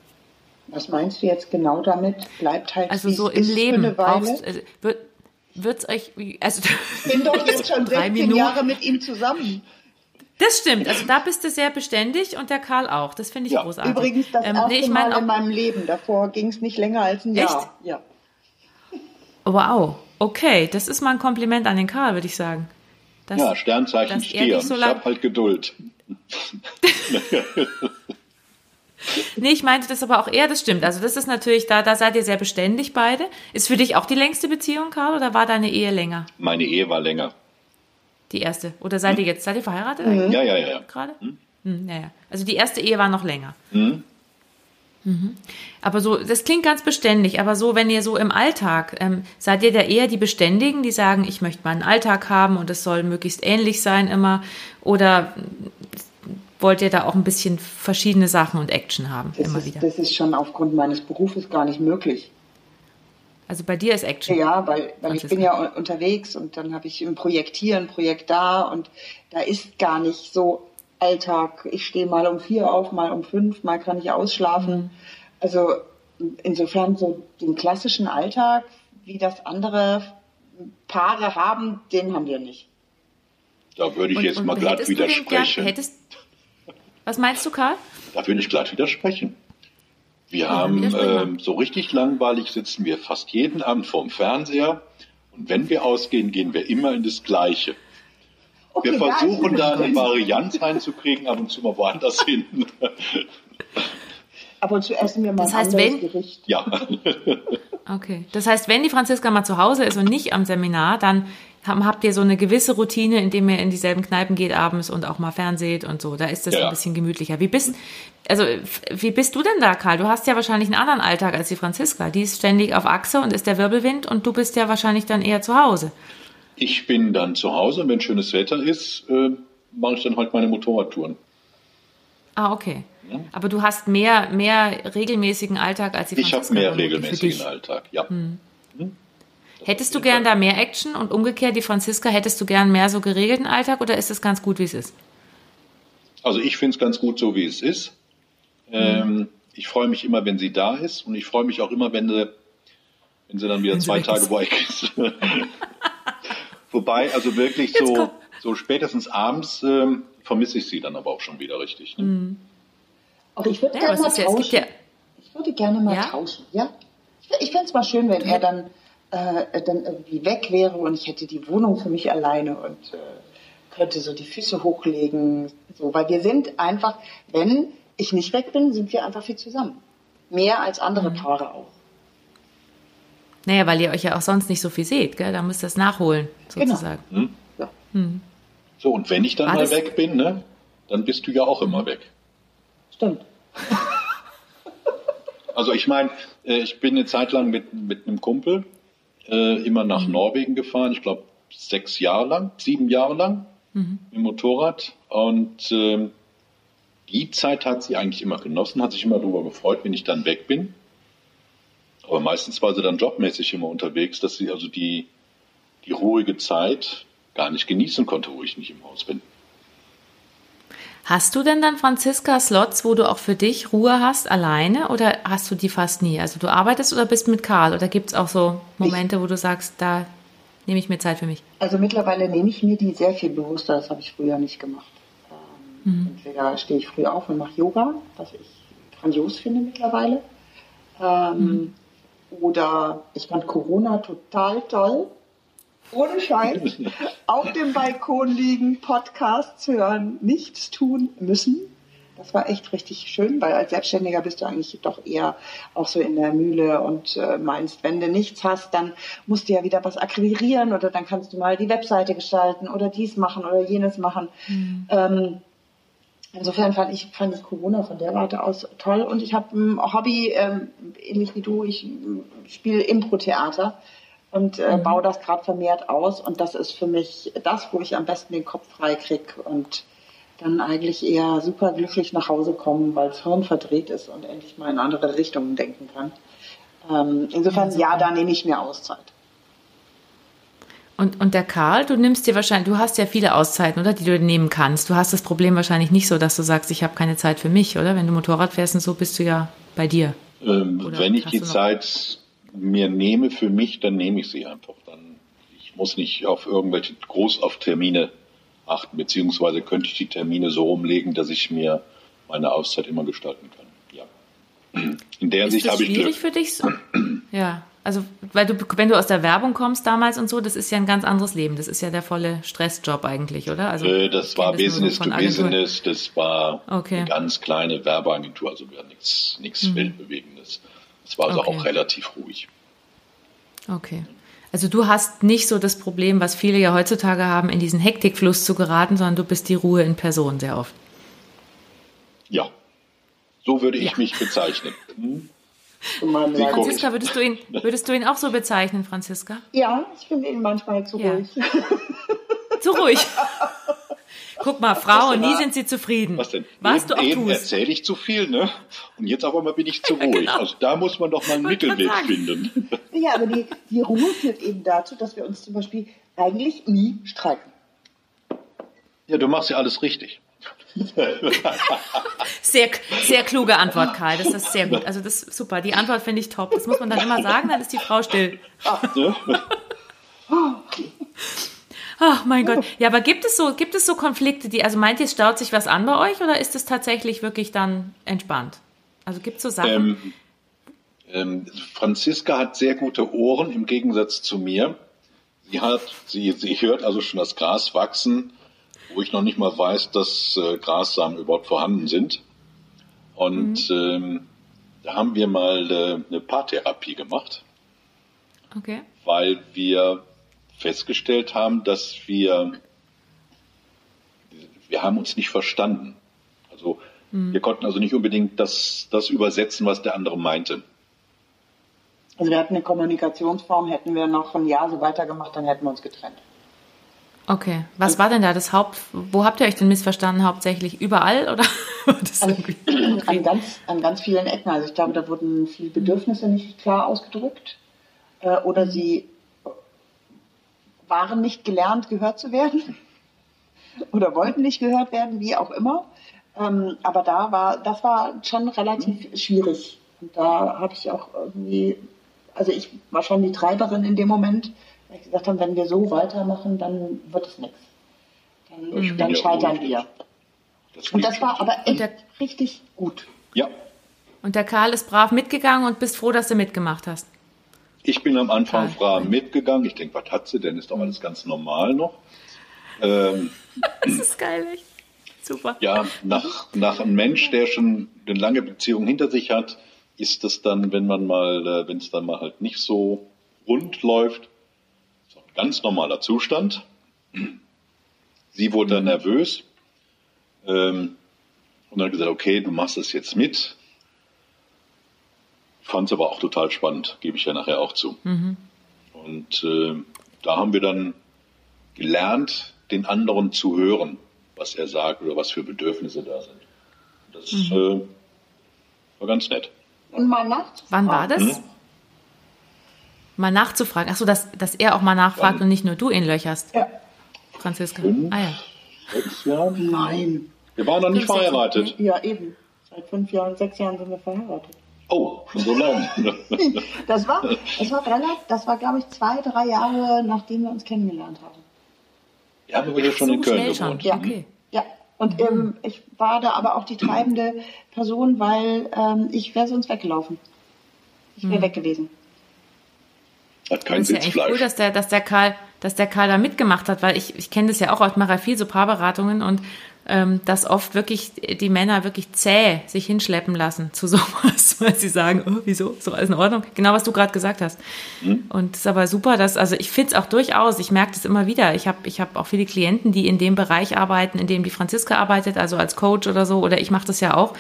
Was meinst du jetzt genau damit? Bleibt halt, also so im Leben brauchst, also, wird, wird's euch, also ich bin doch jetzt schon 16 Minuten. Jahre mit ihm zusammen. Das stimmt. Also da bist du sehr beständig und der Karl auch. Das finde ich ja. großartig. Übrigens das ähm, erste nee, ich mein, Mal in meinem Leben. Davor ging es nicht länger als ein Jahr. Echt? Ja. Wow. Okay, das ist mal ein Kompliment an den Karl, würde ich sagen. Dass, ja, Sternzeichen Stier. So ich habe halt Geduld. nee, ich meinte das aber auch eher, das stimmt. Also das ist natürlich, da, da seid ihr sehr beständig beide. Ist für dich auch die längste Beziehung, Karl, oder war deine Ehe länger? Meine Ehe war länger. Die erste. Oder seid ihr jetzt, seid ihr verheiratet? Mhm. Ja, ja, ja. Gerade? Mhm. Mhm, ja, ja. Also die erste Ehe war noch länger. Mhm. Mhm. Aber so, das klingt ganz beständig, aber so, wenn ihr so im Alltag, ähm, seid ihr da eher die Beständigen, die sagen, ich möchte mal einen Alltag haben und es soll möglichst ähnlich sein immer? Oder wollt ihr da auch ein bisschen verschiedene Sachen und Action haben? Das, immer ist, wieder? das ist schon aufgrund meines Berufes gar nicht möglich. Also bei dir ist Action. Ja, weil, weil ich bin ja unterwegs und dann habe ich ein Projekt hier, ein Projekt da und da ist gar nicht so Alltag. Ich stehe mal um vier auf, mal um fünf, mal kann ich ausschlafen. Mhm. Also insofern so den klassischen Alltag, wie das andere Paare haben, den haben wir nicht. Da würde ich und, jetzt und mal glatt widersprechen. Gern, hättest, was meinst du, Karl? Da würde ich glatt widersprechen. Wir ja, haben ähm, so richtig langweilig sitzen wir fast jeden Abend vorm Fernseher und wenn wir ausgehen, gehen wir immer in das Gleiche. Okay, wir versuchen da eine Varianz reinzukriegen, ab und zu mal woanders hin. Aber zu essen wir mal das heißt, wenn, Gericht. Ja. Okay. Das heißt, wenn die Franziska mal zu Hause ist und nicht am Seminar, dann habt ihr so eine gewisse Routine, indem ihr in dieselben Kneipen geht abends und auch mal fernseht und so. Da ist das ja. ein bisschen gemütlicher. Wie bist, also, wie bist du denn da, Karl? Du hast ja wahrscheinlich einen anderen Alltag als die Franziska. Die ist ständig auf Achse und ist der Wirbelwind und du bist ja wahrscheinlich dann eher zu Hause. Ich bin dann zu Hause und wenn schönes Wetter ist, äh, mache ich dann halt meine Motorradtouren. Ah, okay. Ja. Aber du hast mehr, mehr regelmäßigen Alltag als die Franziska. Ich habe mehr regelmäßigen Alltag, ja. Hm. Hättest du gern da mehr Action und umgekehrt die Franziska, hättest du gern mehr so geregelten Alltag oder ist es ganz gut, wie es ist? Also ich finde es ganz gut so, wie es ist. Ähm, mhm. Ich freue mich immer, wenn sie da ist und ich freue mich auch immer, wenn sie, wenn sie dann wieder wenn zwei Tage weg ist. Wobei, also wirklich so, so spätestens abends ähm, vermisse ich sie dann aber auch schon wieder richtig. Ne? Mhm. Auch ich würde ja, gerne mal tauschen. Ja ich würde gerne mal ja? tauschen, ja? Ich, ich fände es mal schön, wenn er dann äh, dann irgendwie weg wäre und ich hätte die Wohnung für mich alleine und äh, könnte so die Füße hochlegen. So, weil wir sind einfach, wenn ich nicht weg bin, sind wir einfach viel zusammen. Mehr als andere mhm. Paare auch. Naja, weil ihr euch ja auch sonst nicht so viel seht, gell? Da müsst ihr es nachholen, genau. sozusagen. Genau. Hm? Ja. Hm. So, und wenn ich dann Alles mal weg bin, ne, dann bist du ja auch immer weg. Stimmt. Also ich meine, äh, ich bin eine Zeit lang mit, mit einem Kumpel äh, immer nach. Norwegen gefahren. Ich glaube sechs Jahre lang, sieben Jahre lang mhm. im Motorrad. Und äh, die Zeit hat sie eigentlich immer genossen, hat sich immer darüber gefreut, wenn ich dann weg bin. Aber meistens war sie dann jobmäßig immer unterwegs, dass sie also die, die ruhige Zeit gar nicht genießen konnte, wo ich nicht im Haus bin. Hast du denn dann, Franziska, Slots, wo du auch für dich Ruhe hast, alleine oder hast du die fast nie? Also du arbeitest oder bist mit Karl oder gibt es auch so Momente, wo du sagst, da nehme ich mir Zeit für mich? Also mittlerweile nehme ich mir die sehr viel bewusster, das habe ich früher nicht gemacht. Ähm, mhm. Entweder stehe ich früh auf und mache Yoga, was ich grandios finde mittlerweile. Ähm, mhm. Oder ich fand Corona total toll ohne Scheiß, auf dem Balkon liegen, Podcasts hören, nichts tun müssen. Das war echt richtig schön, weil als Selbstständiger bist du eigentlich doch eher auch so in der Mühle und äh, meinst, wenn du nichts hast, dann musst du ja wieder was akquirieren oder dann kannst du mal die Webseite gestalten oder dies machen oder jenes machen. Mhm. Ähm, Insofern fand ich, fand ich Corona von der Warte aus toll. Und ich habe ein Hobby, ähm, ähnlich wie du, ich spiele Impro-Theater und äh, mhm. baue das gerade vermehrt aus. Und das ist für mich das, wo ich am besten den Kopf frei krieg und dann eigentlich eher super glücklich nach Hause kommen, weil das Hirn verdreht ist und endlich mal in andere Richtungen denken kann. Ähm, insofern, ja, ja, da nehme ich mir Auszeit. Und, und der Karl, du nimmst dir wahrscheinlich, du hast ja viele Auszeiten, oder, die du nehmen kannst. Du hast das Problem wahrscheinlich nicht so, dass du sagst, ich habe keine Zeit für mich, oder? Wenn du Motorrad fährst und so, bist du ja bei dir. Ähm, wenn ich die Zeit mir nehme für mich, dann nehme ich sie einfach. Dann, ich muss nicht auf irgendwelche groß auf Termine achten, beziehungsweise könnte ich die Termine so umlegen, dass ich mir meine Auszeit immer gestalten kann. Ja. In der Sicht habe ich Glück. für dich so? ja. Also, weil du, wenn du aus der Werbung kommst damals und so, das ist ja ein ganz anderes Leben. Das ist ja der volle Stressjob eigentlich, oder? Also, äh, das war Business to Business, das war okay. eine ganz kleine Werbeagentur, also wir nichts, nichts mhm. Weltbewegendes. Es war also okay. auch relativ ruhig. Okay. Also du hast nicht so das Problem, was viele ja heutzutage haben, in diesen Hektikfluss zu geraten, sondern du bist die Ruhe in Person sehr oft. Ja, so würde ich ja. mich bezeichnen. Hm? Franziska, würdest du, ihn, würdest du ihn auch so bezeichnen, Franziska? Ja, ich finde ihn manchmal zu ja. ruhig. zu ruhig. Guck mal, Frauen, nie sind sie zufrieden. Was denn? Was eben, du auch eben erzähle ich zu viel, ne? Und jetzt aber mal bin ich zu ruhig. genau. Also da muss man doch mal einen Mittelweg finden. Ja, aber die, die Ruhe führt eben dazu, dass wir uns zum Beispiel eigentlich nie streiten. Ja, du machst ja alles richtig. sehr, sehr kluge Antwort, Karl. Das ist sehr gut. Also das ist super. Die Antwort finde ich top. Das muss man dann immer sagen, dann ist die Frau still. Oh mein Gott. Ja, aber gibt es so, gibt es so Konflikte, die, also meint ihr, es staut sich was an bei euch oder ist es tatsächlich wirklich dann entspannt? Also gibt es so Sachen? Ähm, ähm, Franziska hat sehr gute Ohren im Gegensatz zu mir. Sie hat, sie, sie hört also schon das Gras wachsen wo ich noch nicht mal weiß, dass äh, Grassamen überhaupt vorhanden sind. Und mhm. ähm, da haben wir mal äh, eine Paartherapie gemacht. Okay. Weil wir festgestellt haben, dass wir, wir haben uns nicht verstanden. Also mhm. wir konnten also nicht unbedingt das, das übersetzen, was der andere meinte. Also wir hatten eine Kommunikationsform, hätten wir noch ein Jahr so weitergemacht, dann hätten wir uns getrennt. Okay. Was war denn da das Haupt, wo habt ihr euch denn missverstanden? Hauptsächlich überall oder? also, an, ganz, an ganz vielen Ecken. Also ich glaube, da wurden viele Bedürfnisse nicht klar ausgedrückt äh, oder sie waren nicht gelernt, gehört zu werden oder wollten nicht gehört werden, wie auch immer. Ähm, aber da war, das war schon relativ schwierig. Und da habe ich auch irgendwie, also ich war schon die Treiberin in dem Moment, weil ich gesagt habe, wenn wir so weitermachen, dann wird es nichts. Dann, dann scheitern wir. Das und das war aber echt richtig gut. Ja. Und der Karl ist brav mitgegangen und bist froh, dass du mitgemacht hast. Ich bin am Anfang brav mitgegangen. Ich denke, was hat sie denn? Ist doch alles ganz normal noch. Ähm, das ist geil, echt. Super. Ja, nach, nach einem Mensch, der schon eine lange Beziehung hinter sich hat, ist das dann, wenn man mal, äh, wenn es dann mal halt nicht so rund läuft, ganz normaler Zustand. Sie wurde dann nervös ähm, und hat gesagt, okay, du machst es jetzt mit. Fand es aber auch total spannend, gebe ich ja nachher auch zu. Mhm. Und äh, da haben wir dann gelernt, den anderen zu hören, was er sagt oder was für Bedürfnisse da sind. Das mhm. äh, war ganz nett. Und mal nachts? Wann war das? Hm? mal nachzufragen. Achso, dass, dass er auch mal nachfragt ja. und nicht nur du ihn löcherst. Ja. Franziska. Fünf, ah ja. Sechs Jahre? Nein. Wir waren noch nicht verheiratet. Ja, eben. Seit fünf Jahren, sechs Jahren sind wir verheiratet. Oh, schon so lange. das war, das war relativ, das war, glaube ich, zwei, drei Jahre, nachdem wir uns kennengelernt haben. Ja, aber wir hier schon so in Köln gewohnt. Ja, okay. Ja. Und mhm. ähm, ich war da aber auch die treibende Person, weil ähm, ich wäre sonst weggelaufen. Ich wäre mhm. weg gewesen. Hat kein Sitzfleisch. Ja cool, dass der, dass der Karl, dass der Karl da mitgemacht hat, weil ich, ich kenne das ja auch, ich mache ja viel so Paarberatungen und dass oft wirklich die Männer wirklich zäh sich hinschleppen lassen zu sowas, weil sie sagen, oh, wieso, so alles in Ordnung. Genau, was du gerade gesagt hast. Mhm. Und es ist aber super, dass, also ich finde es auch durchaus, ich merke das immer wieder. Ich habe ich hab auch viele Klienten, die in dem Bereich arbeiten, in dem die Franziska arbeitet, also als Coach oder so, oder ich mache das ja auch.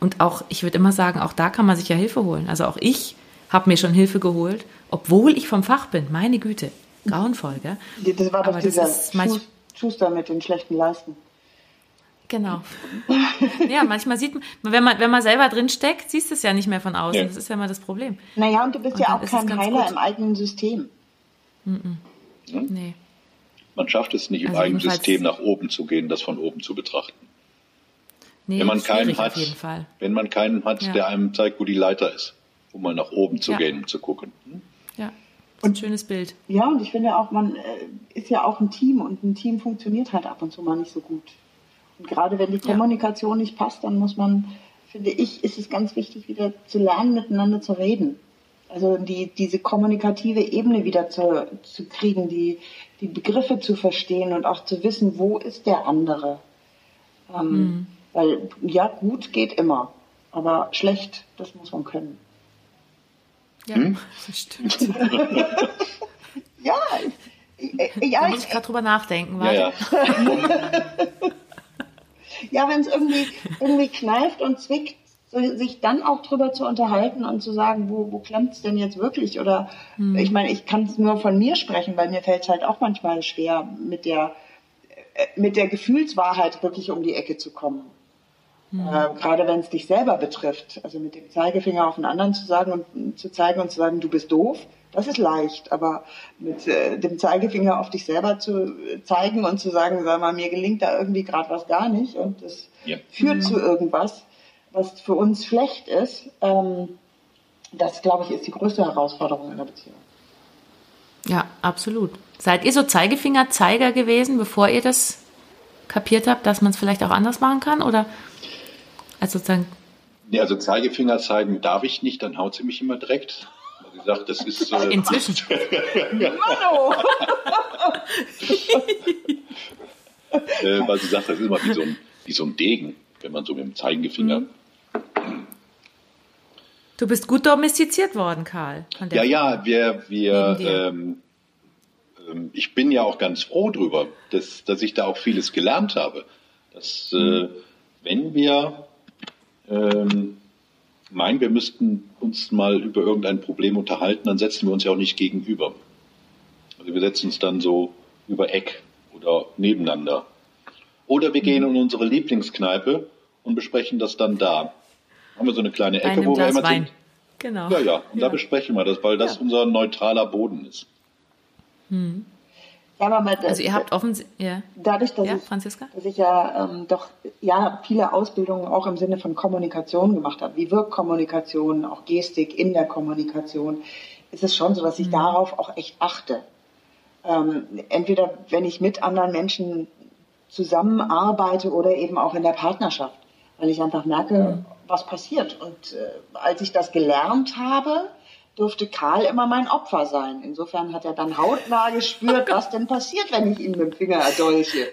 Und auch, ich würde immer sagen, auch da kann man sich ja Hilfe holen. Also auch ich habe mir schon Hilfe geholt, obwohl ich vom Fach bin. Meine Güte, grauenvoll, gell? Das war doch aber dieser Schuster mit den schlechten Leisten. Genau. Ja, manchmal sieht man, wenn man, wenn man selber drin steckt, siehst du es ja nicht mehr von außen. Ja. Das ist ja immer das Problem. Naja, und du bist und ja auch kein Heiler gut. im eigenen System. Mm -mm. Nee. Man schafft es nicht, im also eigenen System nach oben zu gehen, das von oben zu betrachten. Nee, wenn man keinen hat, wenn man keinen hat, ja. der einem zeigt, wo die Leiter ist, um mal nach oben zu ja. gehen und zu gucken. Hm? Ja. Und, ein schönes Bild. Ja, und ich finde auch, man äh, ist ja auch ein Team und ein Team funktioniert halt ab und zu mal nicht so gut. Und gerade wenn die Kommunikation ja. nicht passt, dann muss man, finde ich, ist es ganz wichtig, wieder zu lernen, miteinander zu reden. Also die, diese kommunikative Ebene wieder zu, zu kriegen, die, die Begriffe zu verstehen und auch zu wissen, wo ist der andere. Ähm, mhm. Weil ja, gut geht immer, aber schlecht, das muss man können. Ja, hm? das stimmt. ja, ja, da muss ich gerade drüber nachdenken. Ja, ja. ja wenn es irgendwie, irgendwie kneift und zwickt, sich dann auch drüber zu unterhalten und zu sagen, wo, wo klemmt es denn jetzt wirklich? Oder hm. ich meine, ich kann es nur von mir sprechen, weil mir fällt es halt auch manchmal schwer, mit der, äh, mit der Gefühlswahrheit wirklich um die Ecke zu kommen. Mhm. Äh, gerade wenn es dich selber betrifft. Also mit dem Zeigefinger auf den anderen zu sagen und zu zeigen und zu sagen, du bist doof, das ist leicht. Aber mit äh, dem Zeigefinger auf dich selber zu zeigen und zu sagen, sag mal, mir gelingt da irgendwie gerade was gar nicht und das ja. führt mhm. zu irgendwas, was für uns schlecht ist, ähm, das, glaube ich, ist die größte Herausforderung in der Beziehung. Ja, absolut. Seid ihr so Zeigefinger-Zeiger gewesen, bevor ihr das kapiert habt, dass man es vielleicht auch anders machen kann? Oder also sozusagen. Nee, also Zeigefinger zeigen darf ich nicht, dann haut sie mich immer direkt. Sie sagt, das ist. Äh, Inzwischen. Mano! äh, weil sie sagt, das ist immer wie so ein, wie so ein Degen, wenn man so mit dem Zeigefinger. Mhm. Du bist gut domestiziert worden, Karl. ja, ja, wir, wir, ähm, ähm, ich bin ja auch ganz froh drüber, dass, dass ich da auch vieles gelernt habe. Dass, äh, wenn wir ähm, meinen, wir müssten uns mal über irgendein Problem unterhalten, dann setzen wir uns ja auch nicht gegenüber. Also wir setzen uns dann so über Eck oder nebeneinander. Oder wir gehen in unsere Lieblingskneipe und besprechen das dann da. Haben wir so eine kleine Ecke, wo wir immer Wein. sind. Genau. Ja, ja. Und ja. da besprechen wir das, weil das ja. unser neutraler Boden ist. Hm. Ja, aber das, also ihr habt offensichtlich, ja. Dadurch, dass, ja, ich, Franziska? dass ich ja ähm, doch ja viele Ausbildungen auch im Sinne von Kommunikation gemacht habe, wie wirkt Kommunikation, auch Gestik in der Kommunikation, ist es schon so, dass ich mhm. darauf auch echt achte. Ähm, entweder wenn ich mit anderen Menschen zusammenarbeite oder eben auch in der Partnerschaft, weil ich einfach merke, mhm. was passiert. Und äh, als ich das gelernt habe, durfte Karl immer mein Opfer sein. Insofern hat er dann hautnah gespürt, was denn passiert, wenn ich ihn mit dem Finger erdolche.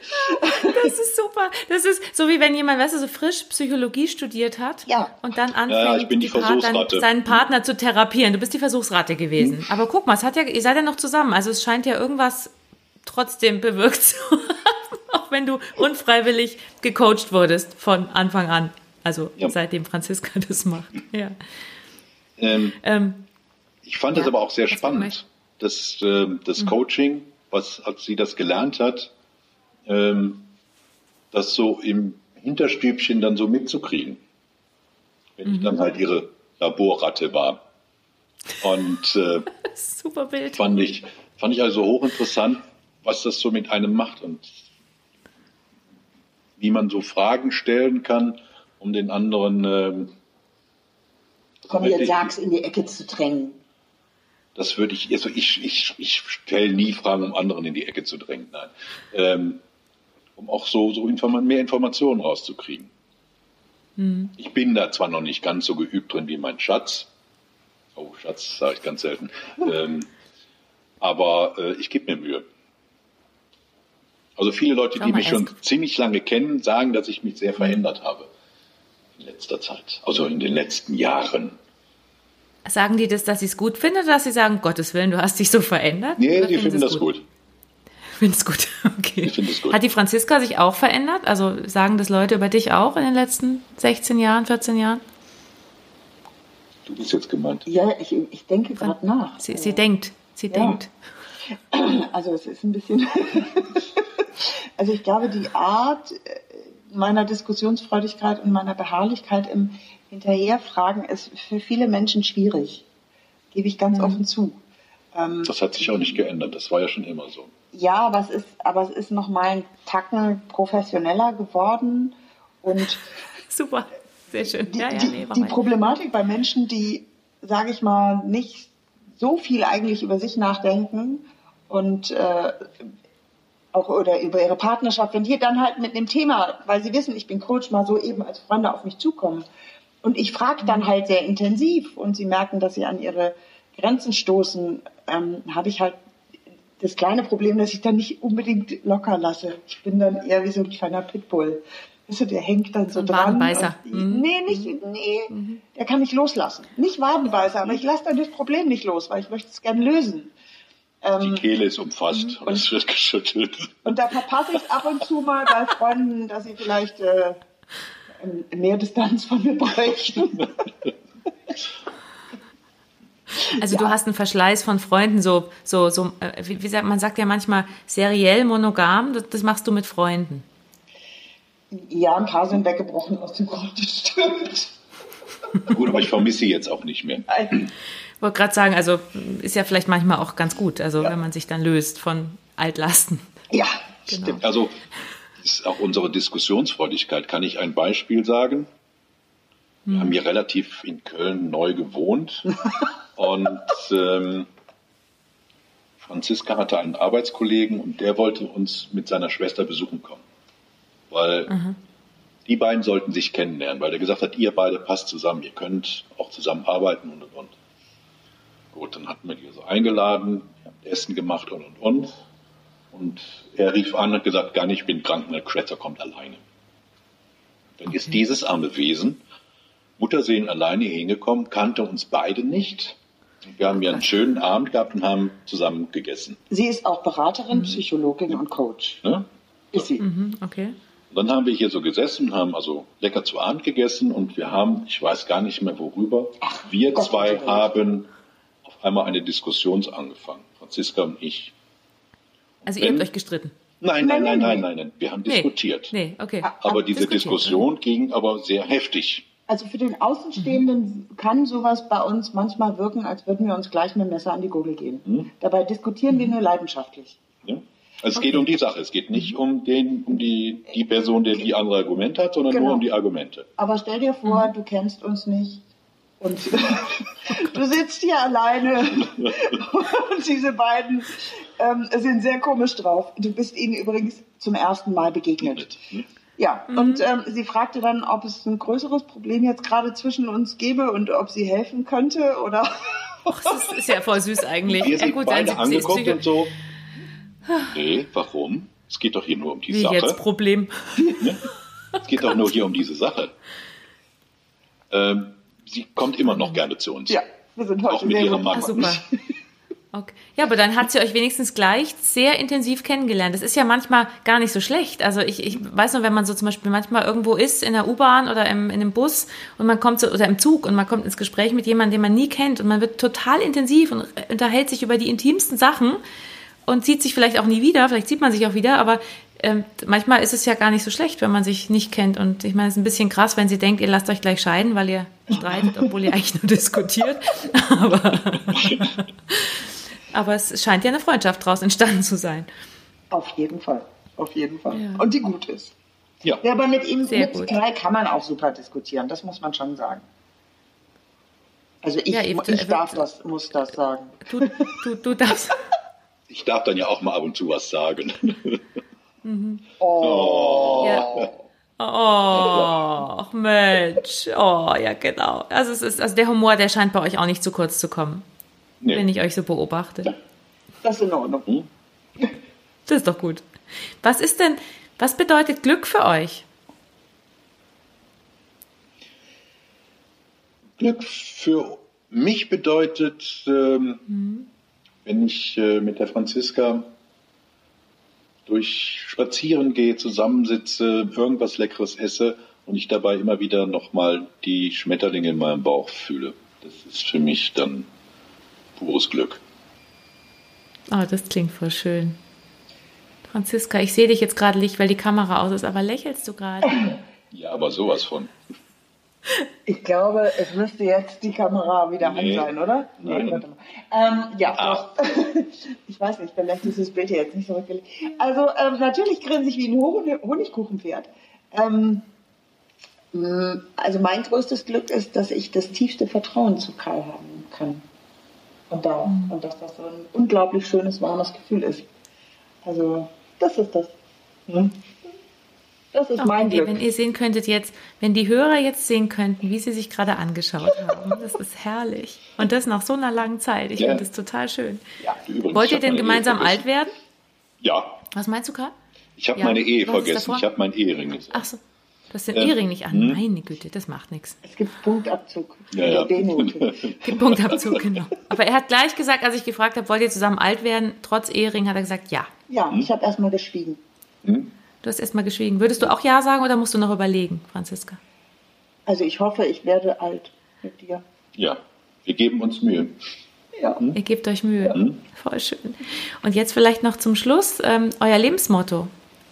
Das ist super. Das ist so wie wenn jemand, weißt du, so frisch Psychologie studiert hat ja. und dann anfängt, ja, die Partner, seinen Partner zu therapieren. Du bist die Versuchsrate gewesen. Hm. Aber guck mal, es hat ja, ihr seid ja noch zusammen. Also es scheint ja irgendwas trotzdem bewirkt zu haben, auch wenn du unfreiwillig gecoacht wurdest von Anfang an. Also ja. seitdem Franziska das macht. Ja. Ähm, ähm, ich fand ja, das aber auch sehr spannend, das, äh, das mhm. Coaching, was, als sie das gelernt hat, ähm, das so im Hinterstübchen dann so mitzukriegen. Wenn mhm. ich dann halt ihre Laborratte war. Und äh, Super Bild. Fand ich, fand ich also hochinteressant, was das so mit einem macht und wie man so Fragen stellen kann, um den anderen. Ähm, Komm, jetzt sag's in die Ecke zu drängen. Das würde ich, also ich, ich, ich stelle nie Fragen, um anderen in die Ecke zu drängen, nein. Ähm, um auch so, so inform mehr Informationen rauszukriegen. Mhm. Ich bin da zwar noch nicht ganz so geübt drin wie mein Schatz. Oh, Schatz sage ich ganz selten. ähm, aber äh, ich gebe mir Mühe. Also viele Leute, die mich schon ziemlich lange kennen, sagen, dass ich mich sehr verändert habe in letzter Zeit, also in den letzten Jahren. Sagen die das, dass sie es gut finden oder dass sie sagen, Gottes Willen, du hast dich so verändert? Nee, die finden das gut. gut. Finde es gut. Okay. Ich gut. Hat die Franziska sich auch verändert? Also sagen das Leute über dich auch in den letzten 16 Jahren, 14 Jahren? Du bist jetzt gemeint. Ja, ich, ich denke gerade nach. Sie, sie denkt. Sie ja. denkt. Also es ist ein bisschen. also ich glaube, die Art äh, meiner Diskussionsfreudigkeit und meiner Beharrlichkeit im Hinterherfragen ist für viele Menschen schwierig. Gebe ich ganz mhm. offen zu. Ähm, das hat sich auch nicht geändert. Das war ja schon immer so. Ja, aber es ist, aber es ist noch mal ein Tacken professioneller geworden und super, sehr schön. Die, ja, ja, nee, die, die Problematik bei Menschen, die, sage ich mal, nicht so viel eigentlich über sich nachdenken und äh, auch oder über ihre Partnerschaft, wenn die dann halt mit dem Thema, weil sie wissen, ich bin Coach, mal so eben als Freunde auf mich zukommen und ich frage dann halt sehr intensiv und sie merken, dass sie an ihre Grenzen stoßen, ähm, habe ich halt das kleine Problem, dass ich dann nicht unbedingt locker lasse. Ich bin dann eher wie so ein kleiner Pitbull. Weißt du, der hängt dann so ein dran. Wadenbeißer. Mhm. Nee, nicht, nee, mhm. der kann nicht loslassen. Nicht Wadenbeißer, aber ich lasse dann das Problem nicht los, weil ich möchte es gerne lösen. Ähm, Die Kehle ist umfasst und es wird geschüttelt. Und da verpasse ich es ab und zu mal bei Freunden, dass sie vielleicht äh, mehr Distanz von mir bräuchten. Also ja. du hast einen Verschleiß von Freunden, so, so, so, äh, wie, wie sagt man sagt ja manchmal seriell monogam, das, das, machst du mit Freunden. Ja, ein paar sind weggebrochen aus dem Grund, das stimmt. Gut, aber ich vermisse sie jetzt auch nicht mehr. Ich wollte gerade sagen, also ist ja vielleicht manchmal auch ganz gut, also ja. wenn man sich dann löst von Altlasten. Ja, genau. stimmt. Also ist auch unsere Diskussionsfreudigkeit. Kann ich ein Beispiel sagen? Wir haben hier relativ in Köln neu gewohnt Und ähm, Franziska hatte einen Arbeitskollegen und der wollte uns mit seiner Schwester besuchen kommen. Weil mhm. die beiden sollten sich kennenlernen, weil er gesagt hat, ihr beide passt zusammen, ihr könnt auch zusammen arbeiten und und und. Gut, dann hatten wir die so eingeladen, haben Essen gemacht und und und. Und er rief an und hat gesagt, gar nicht, ich bin krank, meine Schwester kommt alleine. Dann okay. ist dieses arme Wesen Muttersehen alleine hingekommen, kannte uns beide nicht wir haben ja einen schönen Abend gehabt und haben zusammen gegessen. Sie ist auch Beraterin, mhm. Psychologin und Coach. Ja? Ist sie. Mhm, okay. Und dann haben wir hier so gesessen, haben also lecker zu Abend gegessen und wir haben, ich weiß gar nicht mehr worüber, Ach, wir Gott zwei haben auf einmal eine Diskussion angefangen, Franziska und ich. Also ihr habt euch gestritten? Nein, nein, nein, nein, nein, nein. Wir haben nee. diskutiert. Nee, okay. Aber diese Diskussion ging aber sehr heftig. Also für den Außenstehenden mhm. kann sowas bei uns manchmal wirken, als würden wir uns gleich mit dem Messer an die Gurgel gehen. Mhm. Dabei diskutieren wir nur leidenschaftlich. Ja. Also es okay. geht um die Sache, es geht nicht um, den, um die, die Person, der die andere Argumente hat, sondern genau. nur um die Argumente. Aber stell dir vor, mhm. du kennst uns nicht und du sitzt hier alleine und diese beiden ähm, sind sehr komisch drauf. Du bist ihnen übrigens zum ersten Mal begegnet. Ja, mhm. und ähm, sie fragte dann, ob es ein größeres Problem jetzt gerade zwischen uns gäbe und ob sie helfen könnte oder. Och, das ist ja voll süß eigentlich. Wir sind ja, gut, beide angeguckt und so. Nee, warum? Es geht doch hier nur um die Wie Sache. jetzt Problem? Ne? Es geht doch nur hier um diese Sache. Ähm, sie kommt immer noch gerne zu uns. Ja, wir sind heute auch mit ihrem Mann. Ah, super. Okay. Ja, aber dann hat sie euch wenigstens gleich sehr intensiv kennengelernt. Das ist ja manchmal gar nicht so schlecht. Also ich, ich weiß noch, wenn man so zum Beispiel manchmal irgendwo ist in der U-Bahn oder im, in einem Bus und man kommt so, oder im Zug und man kommt ins Gespräch mit jemandem, den man nie kennt und man wird total intensiv und unterhält sich über die intimsten Sachen und sieht sich vielleicht auch nie wieder. Vielleicht sieht man sich auch wieder, aber ähm, manchmal ist es ja gar nicht so schlecht, wenn man sich nicht kennt. Und ich meine, es ist ein bisschen krass, wenn sie denkt, ihr lasst euch gleich scheiden, weil ihr streitet, obwohl ihr eigentlich nur diskutiert. Aber aber es scheint ja eine Freundschaft daraus entstanden zu sein. Auf jeden Fall. Auf jeden Fall. Ja. Und die gut ist. Ja. ja aber mit ihm Sehr mit Kai kann man auch super diskutieren, das muss man schon sagen. Also ich, ja, eben, ich darf das, muss das sagen. Du, du, du darfst. Ich darf dann ja auch mal ab und zu was sagen. Mhm. Oh. Ja. Oh, Mensch. Oh, ja, genau. Also, es ist, also der Humor, der scheint bei euch auch nicht zu kurz zu kommen nee. wenn ich euch so beobachte. Das ist in Ordnung. Das ist doch gut. Was ist denn, was bedeutet Glück für euch? Glück für mich bedeutet, ähm, mhm. wenn ich äh, mit der Franziska durch Spazieren gehe, zusammensitze, irgendwas Leckeres esse und ich dabei immer wieder nochmal die Schmetterlinge in meinem Bauch fühle. Das ist für mich dann pures Glück. Oh, das klingt voll schön. Franziska, ich sehe dich jetzt gerade nicht, weil die Kamera aus ist, aber lächelst du gerade? Ja, aber sowas von. Ich glaube, es müsste jetzt die Kamera wieder nee. an sein, oder? Nein. Nee, ähm, ja, ah. ich weiß nicht, vielleicht ist das Bild hier jetzt nicht so rückgelegt. Also ähm, natürlich grinse ich wie ein Honigkuchenpferd. Ähm, also mein größtes Glück ist, dass ich das tiefste Vertrauen zu Karl haben kann. Und, da, mhm. und dass das so ein unglaublich schönes, warmes Gefühl ist. Also das ist das. Hm? Das ist Ach, mein Glück. Wenn ihr sehen könntet jetzt, wenn die Hörer jetzt sehen könnten, wie sie sich gerade angeschaut haben, das ist herrlich. Und das nach so einer langen Zeit. Ich ja. finde das total schön. Ja, übrigens, Wollt ihr denn gemeinsam alt werden? Ja. Was meinst du gerade? Ich habe ja. meine Ehe Was vergessen. Ich habe meinen Ehering gesagt. Ach so. Du hast den ähm, Ehering nicht an. Hm? Meine Güte, das macht nichts. Es gibt Punktabzug. Ja, ja. gibt Punktabzug, genau. Aber er hat gleich gesagt, als ich gefragt habe, wollt ihr zusammen alt werden, trotz Ehering, hat er gesagt, ja. Ja, hm? ich habe erstmal geschwiegen. Hm? Du hast erstmal geschwiegen. Würdest du auch Ja sagen oder musst du noch überlegen, Franziska? Also ich hoffe, ich werde alt mit dir. Ja, wir geben uns Mühe. Ja. Hm? Ihr gebt euch Mühe. Hm? Voll schön. Und jetzt vielleicht noch zum Schluss ähm, euer Lebensmotto.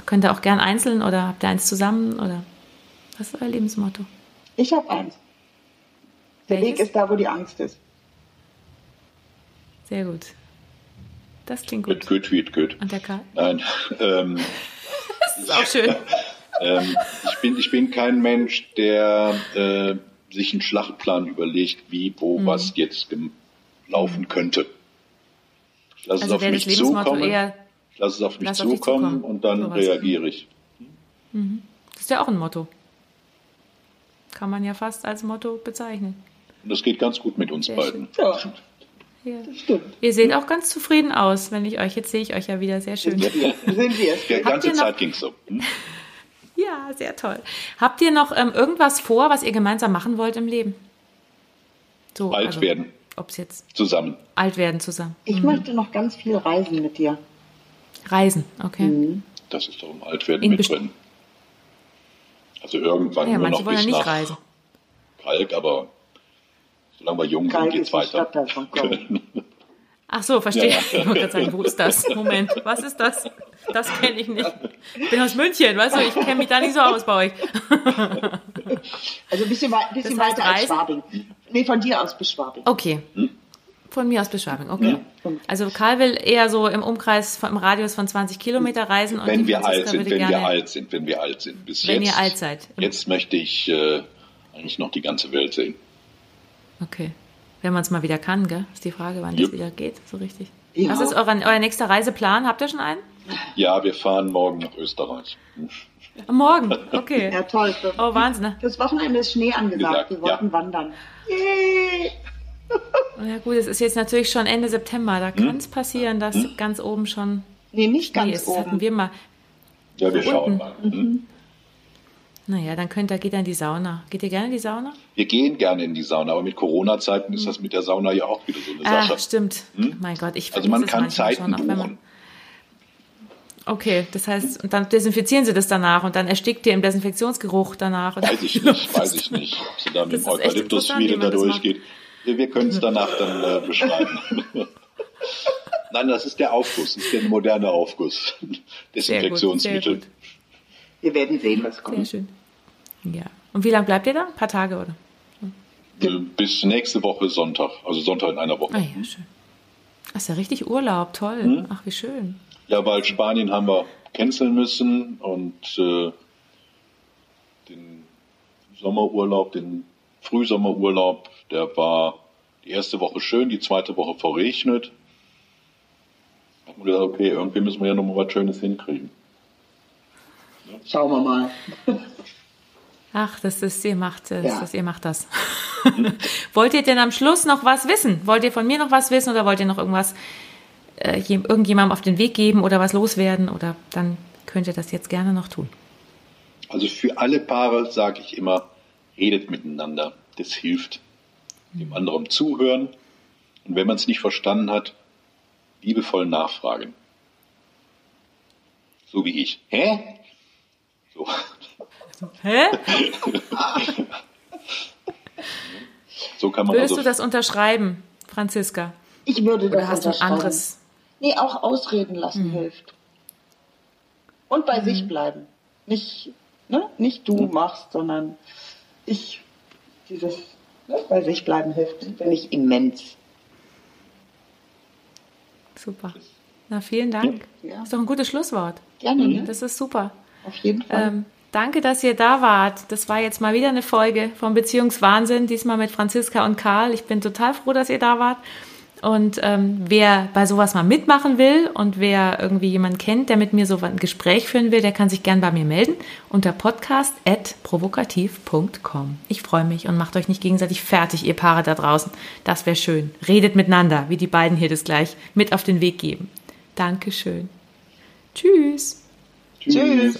Könnt ihr auch gern einzeln oder habt ihr eins zusammen oder was ist euer Lebensmotto? Ich habe eins. Der Welches? Weg ist da, wo die Angst ist. Sehr gut. Das klingt gut. Gut, gut, gut. Und der Karl? Nein. Ähm, ist auch schön. ähm, ich, bin, ich bin kein Mensch, der äh, sich einen Schlachtplan überlegt, wie, wo, mhm. was jetzt laufen könnte. Ich lasse also es auf mich zukommen. Ich lasse es auf mich zukommen, zukommen, und dann reagiere ich. Mhm. Das ist ja auch ein Motto. Kann man ja fast als Motto bezeichnen. Und das geht ganz gut mit uns Sehr beiden. Ja. Ja. Das stimmt. Ihr seht auch ganz zufrieden aus, wenn ich euch, jetzt sehe ich euch ja wieder sehr schön. Ja, sind wir. Die ganze Zeit ging es so. Hm? Ja, sehr toll. Habt ihr noch ähm, irgendwas vor, was ihr gemeinsam machen wollt im Leben? So, alt also, werden. Ob es jetzt zusammen. Alt werden zusammen. Ich mhm. möchte noch ganz viel reisen mit dir. Reisen, okay. Mhm. Das ist doch im Altwerden mit drin. Also irgendwann ja, nur noch bis ja nach reisen. Kalk, aber solange wir jung sind, geht's weiter. Ach so, verstehe. Ja, ja. Ich wollte gerade sagen, wo ist das? Moment, was ist das? Das kenne ich nicht. Ich bin aus München, weißt du, ich kenne mich da nicht so aus bei euch. Also ein bisschen, wei bisschen das heißt weiter als Schwabing. Nee, von dir aus bis Schwabing. Okay. Hm? Von mir aus bis Schwabing, okay. Ja. Also Karl will eher so im Umkreis, im Radius von 20 Kilometer reisen. Und wenn wir alt sind, wenn wir alt sind, wenn wir alt sind. Bis wenn jetzt, ihr alt seid. Jetzt möchte ich äh, eigentlich noch die ganze Welt sehen. Okay. Wenn man es mal wieder kann, gell? Ist die Frage, wann Jupp. das wieder geht, so richtig. Ja. Was ist euer, euer nächster Reiseplan? Habt ihr schon einen? Ja, wir fahren morgen nach Österreich. Morgen, okay. ja, toll. Oh, Wahnsinn. Ne? Das Wochenende ist Schnee angesagt. wir wollten ja. wandern. Yay! Ja gut, es ist jetzt natürlich schon Ende September. Da kann es hm? passieren, dass hm? ganz oben schon. Nee, nicht ganz ist. oben. hatten wir mal. Ja, wir schauen mal. Mhm. Naja, dann könnt ihr, geht ihr in die Sauna. Geht ihr gerne in die Sauna? Wir gehen gerne in die Sauna, aber mit Corona-Zeiten mhm. ist das mit der Sauna ja auch wieder so eine ah, Sache. stimmt. Hm? Mein Gott, ich Also man kann Zeiten schon, buchen. Okay, das heißt, und dann desinfizieren sie das danach und dann erstickt ihr im Desinfektionsgeruch danach. Weiß ich nicht, weiß ich nicht, ob sie da mit dem Eukalyptus wieder da durchgeht. Wir können es danach dann äh, beschreiben. Nein, das ist der Aufguss, das ist der moderne Aufguss. Desinfektionsmittel. Sehr gut, sehr gut. Wir werden sehen, was kommt. Sehr schön. Ja. Und wie lange bleibt ihr da? Ein paar Tage, oder? Äh, bis nächste Woche Sonntag, also Sonntag in einer Woche. Ah ja, schön. Das ist ja richtig Urlaub, toll. Hm? Ach, wie schön. Ja, weil Spanien haben wir canceln müssen und äh, den Sommerurlaub, den Frühsommerurlaub, der war die erste Woche schön, die zweite Woche verregnet. Da haben wir gesagt, okay, irgendwie müssen wir ja noch mal was Schönes hinkriegen. Schauen wir mal. Ach, das ist, ihr macht das, ja. das ihr macht das. wollt ihr denn am Schluss noch was wissen? Wollt ihr von mir noch was wissen oder wollt ihr noch irgendwas äh, irgendjemandem auf den Weg geben oder was loswerden oder dann könnt ihr das jetzt gerne noch tun. Also für alle Paare sage ich immer, redet miteinander. Das hilft. Dem anderen zuhören. Und wenn man es nicht verstanden hat, liebevoll nachfragen. So wie ich. Hä? So. Hä? so kann man Würdest also du das unterschreiben, Franziska? Ich würde das Oder hast du ein anderes? Nee, auch ausreden lassen mhm. hilft. Und bei mhm. sich bleiben. Nicht, ne? nicht du mhm. machst, sondern ich. Dieses ne? bei sich bleiben hilft, finde ich immens. Super. Na, vielen Dank. Ja. Das ist doch ein gutes Schlusswort. Gerne. Ne? Das ist super. Auf jeden Fall. Ähm, danke, dass ihr da wart. Das war jetzt mal wieder eine Folge vom Beziehungswahnsinn, diesmal mit Franziska und Karl. Ich bin total froh, dass ihr da wart. Und ähm, wer bei sowas mal mitmachen will und wer irgendwie jemanden kennt, der mit mir so ein Gespräch führen will, der kann sich gern bei mir melden unter podcast.provokativ.com. Ich freue mich und macht euch nicht gegenseitig fertig, ihr Paare da draußen. Das wäre schön. Redet miteinander, wie die beiden hier das gleich mit auf den Weg geben. Dankeschön. Tschüss. Tschüss.